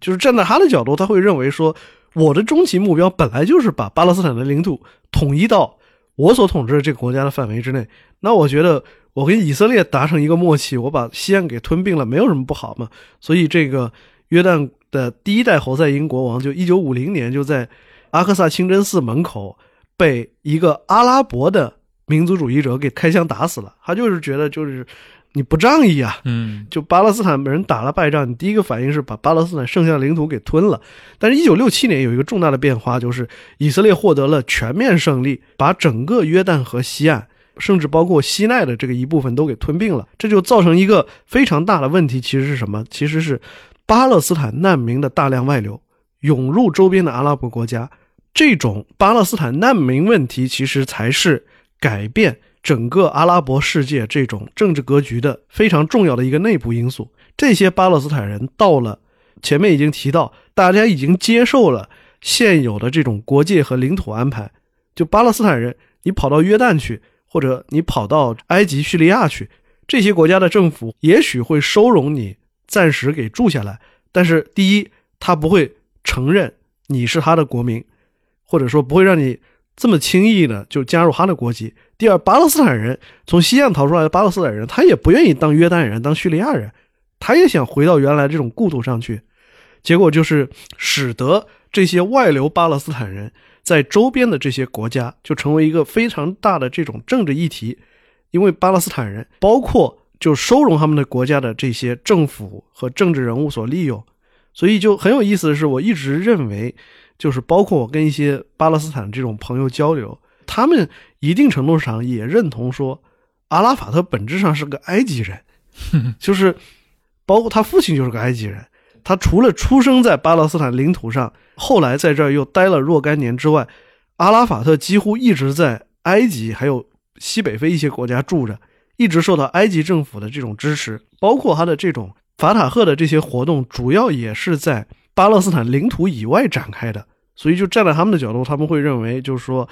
就是站在他的角度，他会认为说，我的终极目标本来就是把巴勒斯坦的领土统一到我所统治的这个国家的范围之内。那我觉得我跟以色列达成一个默契，我把西岸给吞并了，没有什么不好嘛。所以这个约旦的第一代侯赛因国王，就一九五零年就在阿克萨清真寺门口被一个阿拉伯的民族主义者给开枪打死了。他就是觉得就是。你不仗义啊！嗯，就巴勒斯坦人打了败仗，你第一个反应是把巴勒斯坦剩下的领土给吞了。但是，一九六七年有一个重大的变化，就是以色列获得了全面胜利，把整个约旦河西岸，甚至包括西奈的这个一部分都给吞并了。这就造成一个非常大的问题，其实是什么？其实是巴勒斯坦难民的大量外流，涌入周边的阿拉伯国家。这种巴勒斯坦难民问题，其实才是改变。整个阿拉伯世界这种政治格局的非常重要的一个内部因素，这些巴勒斯坦人到了，前面已经提到，大家已经接受了现有的这种国界和领土安排。就巴勒斯坦人，你跑到约旦去，或者你跑到埃及、叙利亚去，这些国家的政府也许会收容你，暂时给住下来。但是，第一，他不会承认你是他的国民，或者说不会让你。这么轻易的就加入他的国籍。第二，巴勒斯坦人从西岸逃出来的巴勒斯坦人，他也不愿意当约旦人、当叙利亚人，他也想回到原来这种故土上去。结果就是使得这些外流巴勒斯坦人在周边的这些国家就成为一个非常大的这种政治议题，因为巴勒斯坦人包括就收容他们的国家的这些政府和政治人物所利用，所以就很有意思的是，我一直认为。就是包括我跟一些巴勒斯坦这种朋友交流，他们一定程度上也认同说，阿拉法特本质上是个埃及人，就是包括他父亲就是个埃及人，他除了出生在巴勒斯坦领土上，后来在这儿又待了若干年之外，阿拉法特几乎一直在埃及还有西北非一些国家住着，一直受到埃及政府的这种支持，包括他的这种法塔赫的这些活动，主要也是在。巴勒斯坦领土以外展开的，所以就站在他们的角度，他们会认为，就是说，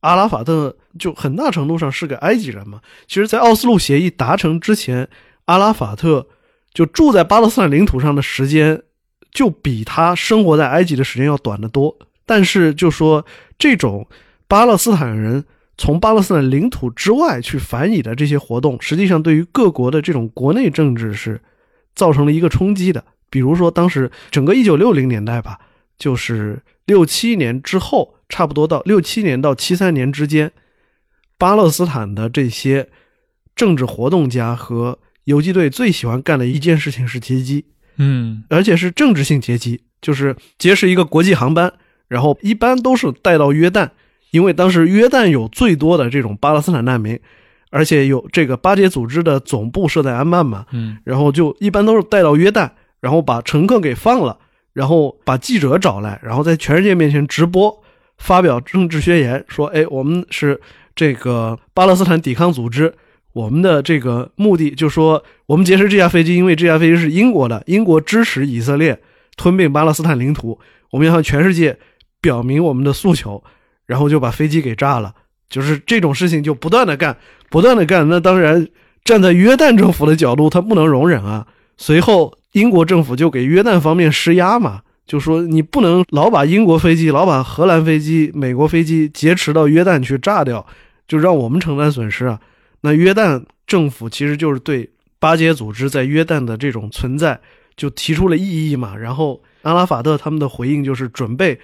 阿拉法特就很大程度上是个埃及人嘛。其实，在奥斯陆协议达成之前，阿拉法特就住在巴勒斯坦领土上的时间，就比他生活在埃及的时间要短得多。但是，就说这种巴勒斯坦人从巴勒斯坦领土之外去反以的这些活动，实际上对于各国的这种国内政治是造成了一个冲击的。比如说，当时整个一九六零年代吧，就是六七年之后，差不多到六七年到七三年之间，巴勒斯坦的这些政治活动家和游击队最喜欢干的一件事情是劫机，嗯，而且是政治性劫机，就是劫持一个国际航班，然后一般都是带到约旦，因为当时约旦有最多的这种巴勒斯坦难民。而且有这个巴解组织的总部设在安曼嘛，嗯，然后就一般都是带到约旦。然后把乘客给放了，然后把记者找来，然后在全世界面前直播发表政治宣言，说：“哎，我们是这个巴勒斯坦抵抗组织，我们的这个目的就说，我们劫持这架飞机，因为这架飞机是英国的，英国支持以色列吞并巴勒斯坦领土，我们要向全世界表明我们的诉求，然后就把飞机给炸了。就是这种事情就不断的干，不断的干。那当然，站在约旦政府的角度，他不能容忍啊。随后。英国政府就给约旦方面施压嘛，就说你不能老把英国飞机、老把荷兰飞机、美国飞机劫持到约旦去炸掉，就让我们承担损失啊。那约旦政府其实就是对巴结组织在约旦的这种存在就提出了异议嘛。然后阿拉法特他们的回应就是准备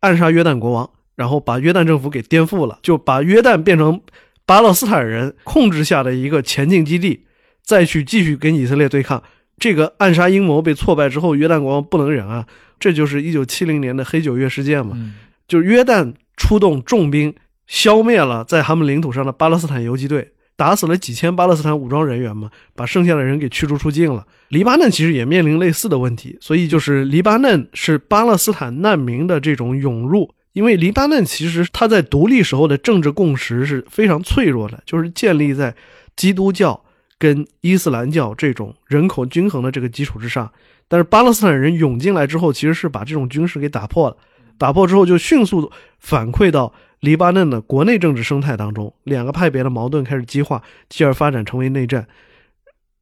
暗杀约旦国王，然后把约旦政府给颠覆了，就把约旦变成巴勒斯坦人控制下的一个前进基地，再去继续跟以色列对抗。这个暗杀阴谋被挫败之后，约旦国王不能忍啊，这就是一九七零年的黑九月事件嘛，就是约旦出动重兵消灭了在他们领土上的巴勒斯坦游击队。打死了几千巴勒斯坦武装人员嘛，把剩下的人给驱逐出境了。黎巴嫩其实也面临类似的问题，所以就是黎巴嫩是巴勒斯坦难民的这种涌入，因为黎巴嫩其实它在独立时候的政治共识是非常脆弱的，就是建立在基督教跟伊斯兰教这种人口均衡的这个基础之上。但是巴勒斯坦人涌进来之后，其实是把这种军事给打破了，打破之后就迅速反馈到。黎巴嫩的国内政治生态当中，两个派别的矛盾开始激化，继而发展成为内战。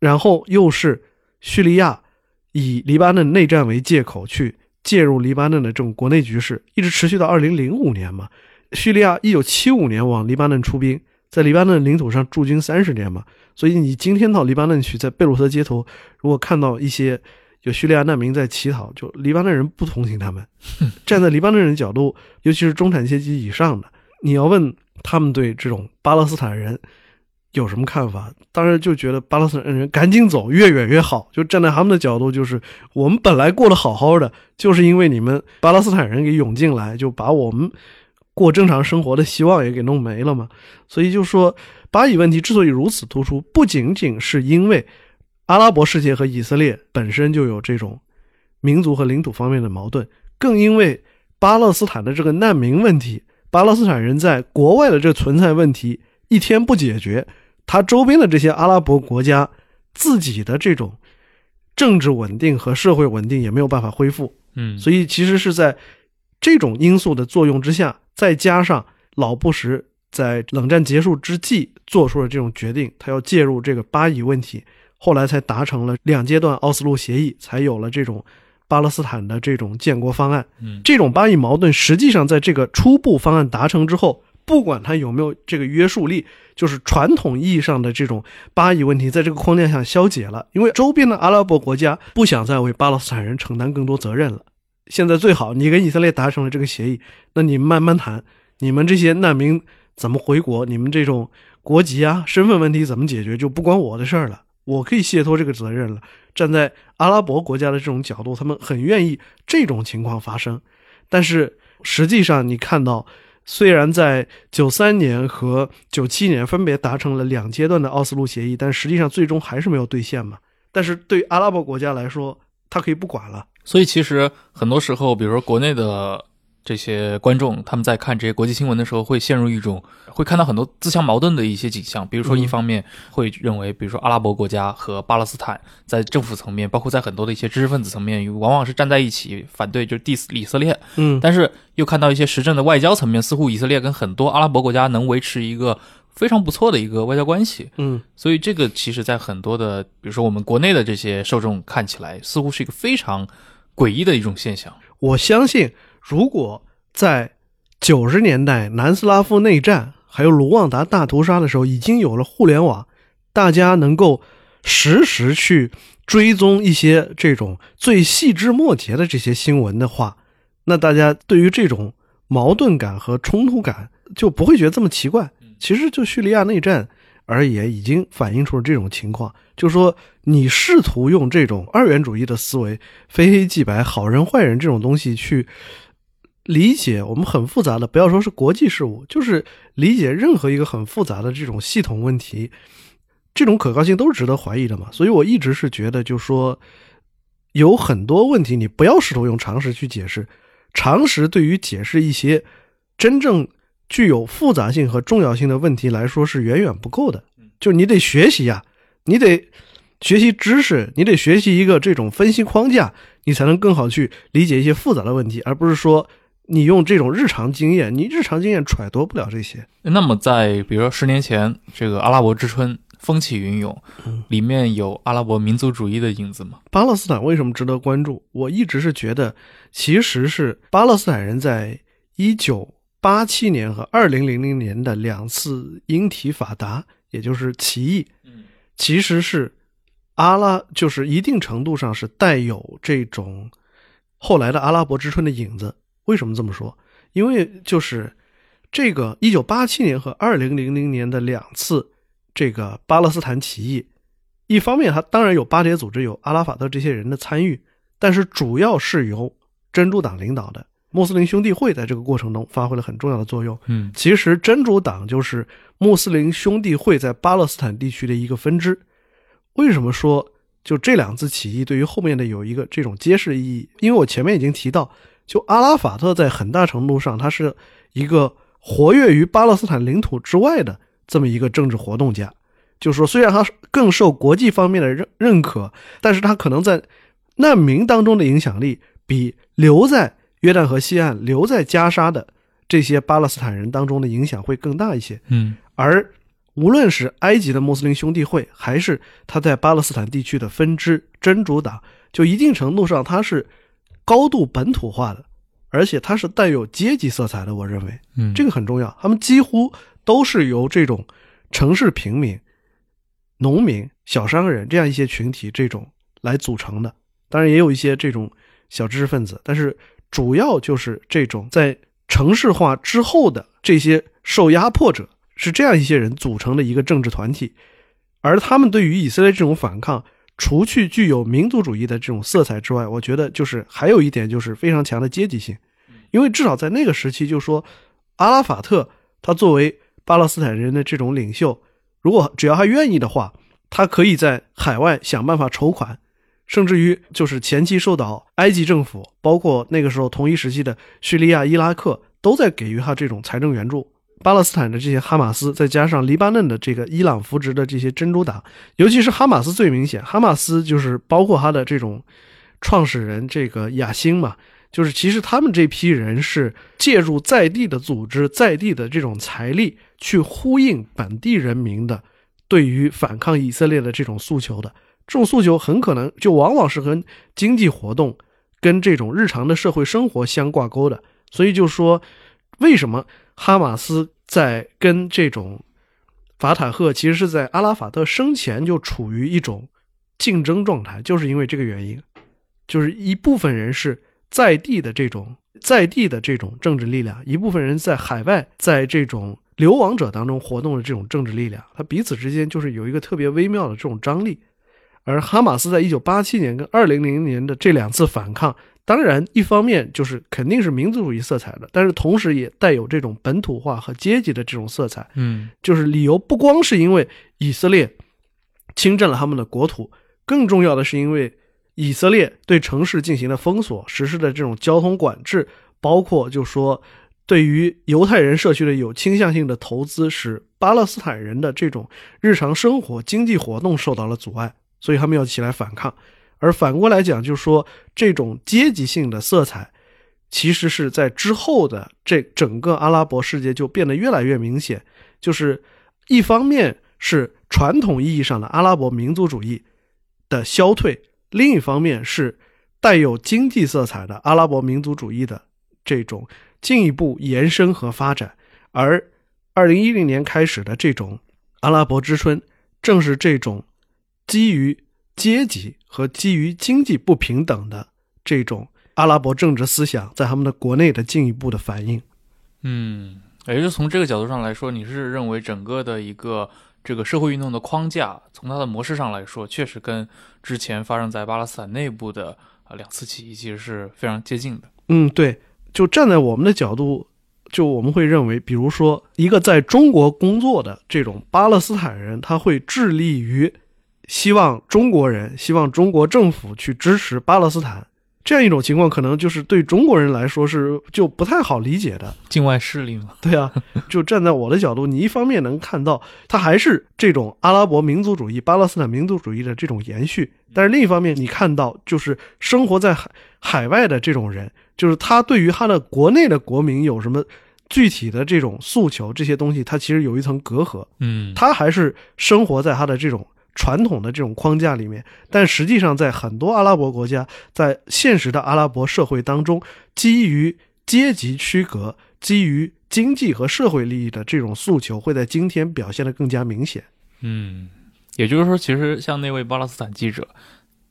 然后又是叙利亚以黎巴嫩内战为借口去介入黎巴嫩的这种国内局势，一直持续到二零零五年嘛。叙利亚一九七五年往黎巴嫩出兵，在黎巴嫩领土上驻军三十年嘛。所以你今天到黎巴嫩去，在贝鲁特街头，如果看到一些有叙利亚难民在乞讨，就黎巴嫩人不同情他们，站在黎巴嫩人角度，尤其是中产阶级以上的。你要问他们对这种巴勒斯坦人有什么看法？当然就觉得巴勒斯坦人赶紧走，越远越好。就站在他们的角度，就是我们本来过得好好的，就是因为你们巴勒斯坦人给涌进来，就把我们过正常生活的希望也给弄没了嘛。所以就说巴以问题之所以如此突出，不仅仅是因为阿拉伯世界和以色列本身就有这种民族和领土方面的矛盾，更因为巴勒斯坦的这个难民问题。巴勒斯坦人在国外的这存在问题一天不解决，他周边的这些阿拉伯国家自己的这种政治稳定和社会稳定也没有办法恢复。嗯，所以其实是在这种因素的作用之下，再加上老布什在冷战结束之际做出了这种决定，他要介入这个巴以问题，后来才达成了两阶段奥斯陆协议，才有了这种。巴勒斯坦的这种建国方案，嗯，这种巴以矛盾实际上在这个初步方案达成之后，不管它有没有这个约束力，就是传统意义上的这种巴以问题，在这个框架下消解了。因为周边的阿拉伯国家不想再为巴勒斯坦人承担更多责任了。现在最好你跟以色列达成了这个协议，那你们慢慢谈，你们这些难民怎么回国，你们这种国籍啊、身份问题怎么解决，就不关我的事儿了。我可以卸脱这个责任了。站在阿拉伯国家的这种角度，他们很愿意这种情况发生。但是实际上，你看到，虽然在九三年和九七年分别达成了两阶段的奥斯陆协议，但实际上最终还是没有兑现嘛。但是对阿拉伯国家来说，他可以不管了。所以其实很多时候，比如说国内的。这些观众他们在看这些国际新闻的时候，会陷入一种会看到很多自相矛盾的一些景象。比如说，一方面会认为，比如说阿拉伯国家和巴勒斯坦在政府层面，包括在很多的一些知识分子层面，往往是站在一起反对，就是 diss 以色列。嗯，但是又看到一些实政的外交层面，似乎以色列跟很多阿拉伯国家能维持一个非常不错的一个外交关系。嗯，所以这个其实，在很多的，比如说我们国内的这些受众看起来，似乎是一个非常诡异的一种现象。我相信，如果在九十年代南斯拉夫内战还有卢旺达大屠杀的时候，已经有了互联网，大家能够实时去追踪一些这种最细枝末节的这些新闻的话，那大家对于这种矛盾感和冲突感就不会觉得这么奇怪。其实就叙利亚内战而言，已经反映出了这种情况，就是说你试图用这种二元主义的思维，非黑即白、好人坏人这种东西去。理解我们很复杂的，不要说是国际事务，就是理解任何一个很复杂的这种系统问题，这种可靠性都是值得怀疑的嘛。所以我一直是觉得，就说有很多问题，你不要试图用常识去解释，常识对于解释一些真正具有复杂性和重要性的问题来说是远远不够的。就你得学习呀，你得学习知识，你得学习一个这种分析框架，你才能更好去理解一些复杂的问题，而不是说。你用这种日常经验，你日常经验揣度不了这些。那么，在比如说十年前，这个阿拉伯之春风起云涌，里面有阿拉伯民族主义的影子吗？巴勒斯坦为什么值得关注？我一直是觉得，其实是巴勒斯坦人在一九八七年和二零零零年的两次英体法达，也就是起义，其实是阿拉，就是一定程度上是带有这种后来的阿拉伯之春的影子。为什么这么说？因为就是这个一九八七年和二零零零年的两次这个巴勒斯坦起义，一方面它当然有巴铁组织、有阿拉法特这些人的参与，但是主要是由真主党领导的。穆斯林兄弟会在这个过程中发挥了很重要的作用。嗯，其实真主党就是穆斯林兄弟会在巴勒斯坦地区的一个分支。为什么说就这两次起义对于后面的有一个这种揭示意义？因为我前面已经提到，就阿拉法特在很大程度上他是一个活跃于巴勒斯坦领土之外的这么一个政治活动家。就是说，虽然他更受国际方面的认认可，但是他可能在难民当中的影响力比留在约旦河西岸留在加沙的这些巴勒斯坦人当中的影响会更大一些。嗯，而无论是埃及的穆斯林兄弟会，还是他在巴勒斯坦地区的分支真主党，就一定程度上他是高度本土化的，而且它是带有阶级色彩的。我认为，嗯，这个很重要。他们几乎都是由这种城市平民、农民、小商人这样一些群体这种来组成的。当然，也有一些这种小知识分子，但是。主要就是这种在城市化之后的这些受压迫者，是这样一些人组成的一个政治团体，而他们对于以色列这种反抗，除去具有民族主义的这种色彩之外，我觉得就是还有一点就是非常强的阶级性，因为至少在那个时期，就说阿拉法特他作为巴勒斯坦人的这种领袖，如果只要他愿意的话，他可以在海外想办法筹款。甚至于，就是前期受到埃及政府，包括那个时候同一时期的叙利亚、伊拉克，都在给予他这种财政援助。巴勒斯坦的这些哈马斯，再加上黎巴嫩的这个伊朗扶植的这些真主党，尤其是哈马斯最明显。哈马斯就是包括他的这种创始人这个亚辛嘛，就是其实他们这批人是借助在地的组织、在地的这种财力，去呼应本地人民的对于反抗以色列的这种诉求的。这种诉求很可能就往往是跟经济活动、跟这种日常的社会生活相挂钩的，所以就说，为什么哈马斯在跟这种法塔赫，其实是在阿拉法特生前就处于一种竞争状态，就是因为这个原因，就是一部分人是在地的这种在地的这种政治力量，一部分人在海外，在这种流亡者当中活动的这种政治力量，它彼此之间就是有一个特别微妙的这种张力。而哈马斯在一九八七年跟二零零年的这两次反抗，当然一方面就是肯定是民族主义色彩的，但是同时也带有这种本土化和阶级的这种色彩。嗯，就是理由不光是因为以色列侵占了他们的国土，更重要的是因为以色列对城市进行了封锁，实施的这种交通管制，包括就说对于犹太人社区的有倾向性的投资，使巴勒斯坦人的这种日常生活、经济活动受到了阻碍。所以他们要起来反抗，而反过来讲，就是说这种阶级性的色彩，其实是在之后的这整个阿拉伯世界就变得越来越明显。就是一方面是传统意义上的阿拉伯民族主义的消退，另一方面是带有经济色彩的阿拉伯民族主义的这种进一步延伸和发展。而二零一零年开始的这种阿拉伯之春，正是这种。基于阶级和基于经济不平等的这种阿拉伯政治思想，在他们的国内的进一步的反应。嗯，也就从这个角度上来说，你是认为整个的一个这个社会运动的框架，从它的模式上来说，确实跟之前发生在巴勒斯坦内部的啊两次起义其实是非常接近的。嗯，对，就站在我们的角度，就我们会认为，比如说一个在中国工作的这种巴勒斯坦人，他会致力于。希望中国人，希望中国政府去支持巴勒斯坦，这样一种情况，可能就是对中国人来说是就不太好理解的境外势力嘛？对啊，就站在我的角度，你一方面能看到他还是这种阿拉伯民族主义、巴勒斯坦民族主义的这种延续，但是另一方面，你看到就是生活在海海外的这种人，就是他对于他的国内的国民有什么具体的这种诉求，这些东西他其实有一层隔阂。嗯，他还是生活在他的这种。传统的这种框架里面，但实际上在很多阿拉伯国家，在现实的阿拉伯社会当中，基于阶级区隔、基于经济和社会利益的这种诉求会在今天表现得更加明显。嗯，也就是说，其实像那位巴勒斯坦记者，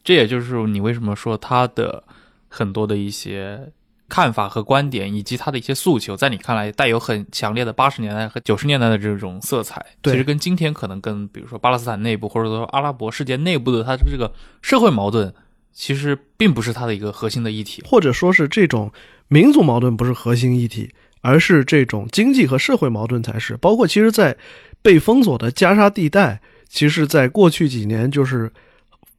这也就是你为什么说他的很多的一些看法和观点，以及他的一些诉求，在你看来带有很强烈的八十年代和九十年代的这种色彩。对其实跟今天可能跟比如说巴勒斯坦内部，或者说阿拉伯世界内部的它这个社会矛盾，其实并不是它的一个核心的议题。或者说是这种民族矛盾不是核心议题，而是这种经济和社会矛盾才是。包括其实，在被封锁的加沙地带，其实在过去几年就是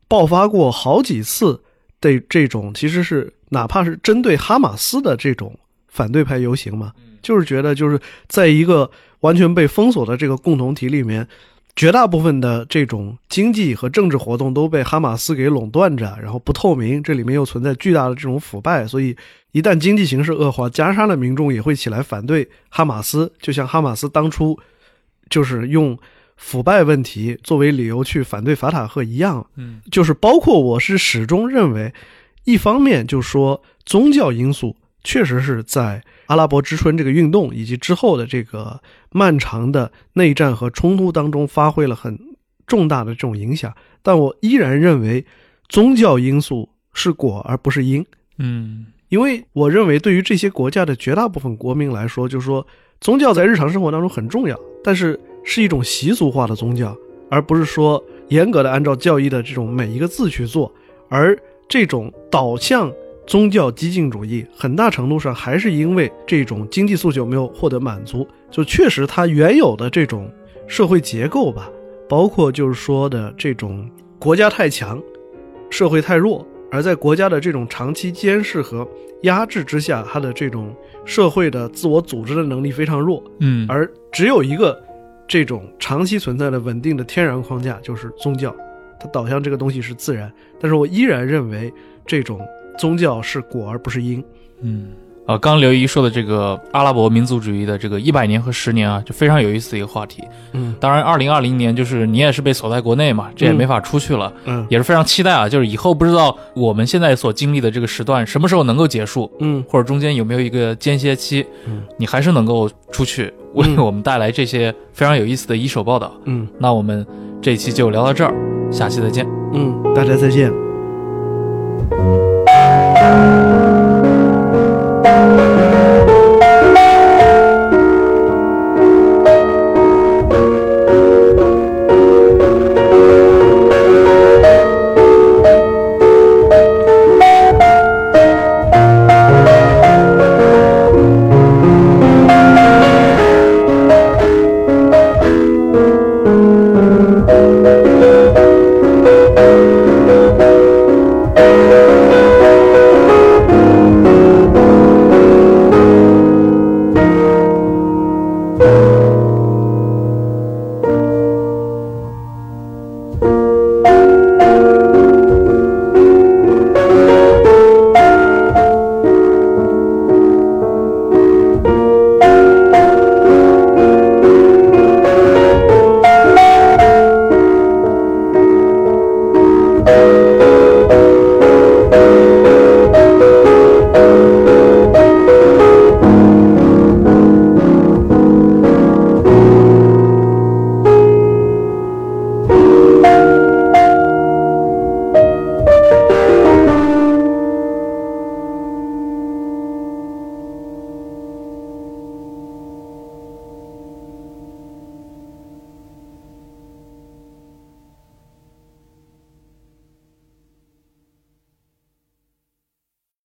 爆发过好几次的这种，其实是哪怕是针对哈马斯的这种反对派游行嘛，就是觉得就是在一个完全被封锁的这个共同体里面。绝大部分的这种经济和政治活动都被哈马斯给垄断着，然后不透明，这里面又存在巨大的这种腐败，所以一旦经济形势恶化，加沙的民众也会起来反对哈马斯，就像哈马斯当初就是用腐败问题作为理由去反对法塔赫一样。嗯就是包括我是始终认为，一方面就说宗教因素确实是在阿拉伯之春这个运动以及之后的这个漫长的内战和冲突当中发挥了很重大的这种影响，但我依然认为宗教因素是果而不是因。嗯因为我认为，对于这些国家的绝大部分国民来说，就是说，宗教在日常生活当中很重要，但是是一种习俗化的宗教，而不是说严格的按照教义的这种每一个字去做。而这种导向宗教激进主义，很大程度上还是因为这种经济诉求没有获得满足，就确实它原有的这种社会结构吧，包括就是说的这种国家太强，社会太弱，而在国家的这种长期监视和压制之下，它的这种社会的自我组织的能力非常弱，嗯，而只有一个这种长期存在的稳定的天然框架，就是宗教，它导向这个东西是自然。但是我依然认为这种宗教是果而不是因。嗯，呃，刚刚刘姨说的这个阿拉伯民族主义的这个一百年和十年啊，就非常有意思的一个话题。嗯当然，二零二零年就是你也是被锁在国内嘛，这也嗯没法出去了，嗯也是非常期待啊。就是以后不知道我们现在所经历的这个时段什么时候能够结束，嗯或者中间有没有一个间歇期，嗯你还是能够出去为嗯我们带来这些非常有意思的一手报道。嗯那我们这一期就聊到这儿，下期再见。嗯，大家再见。嗯。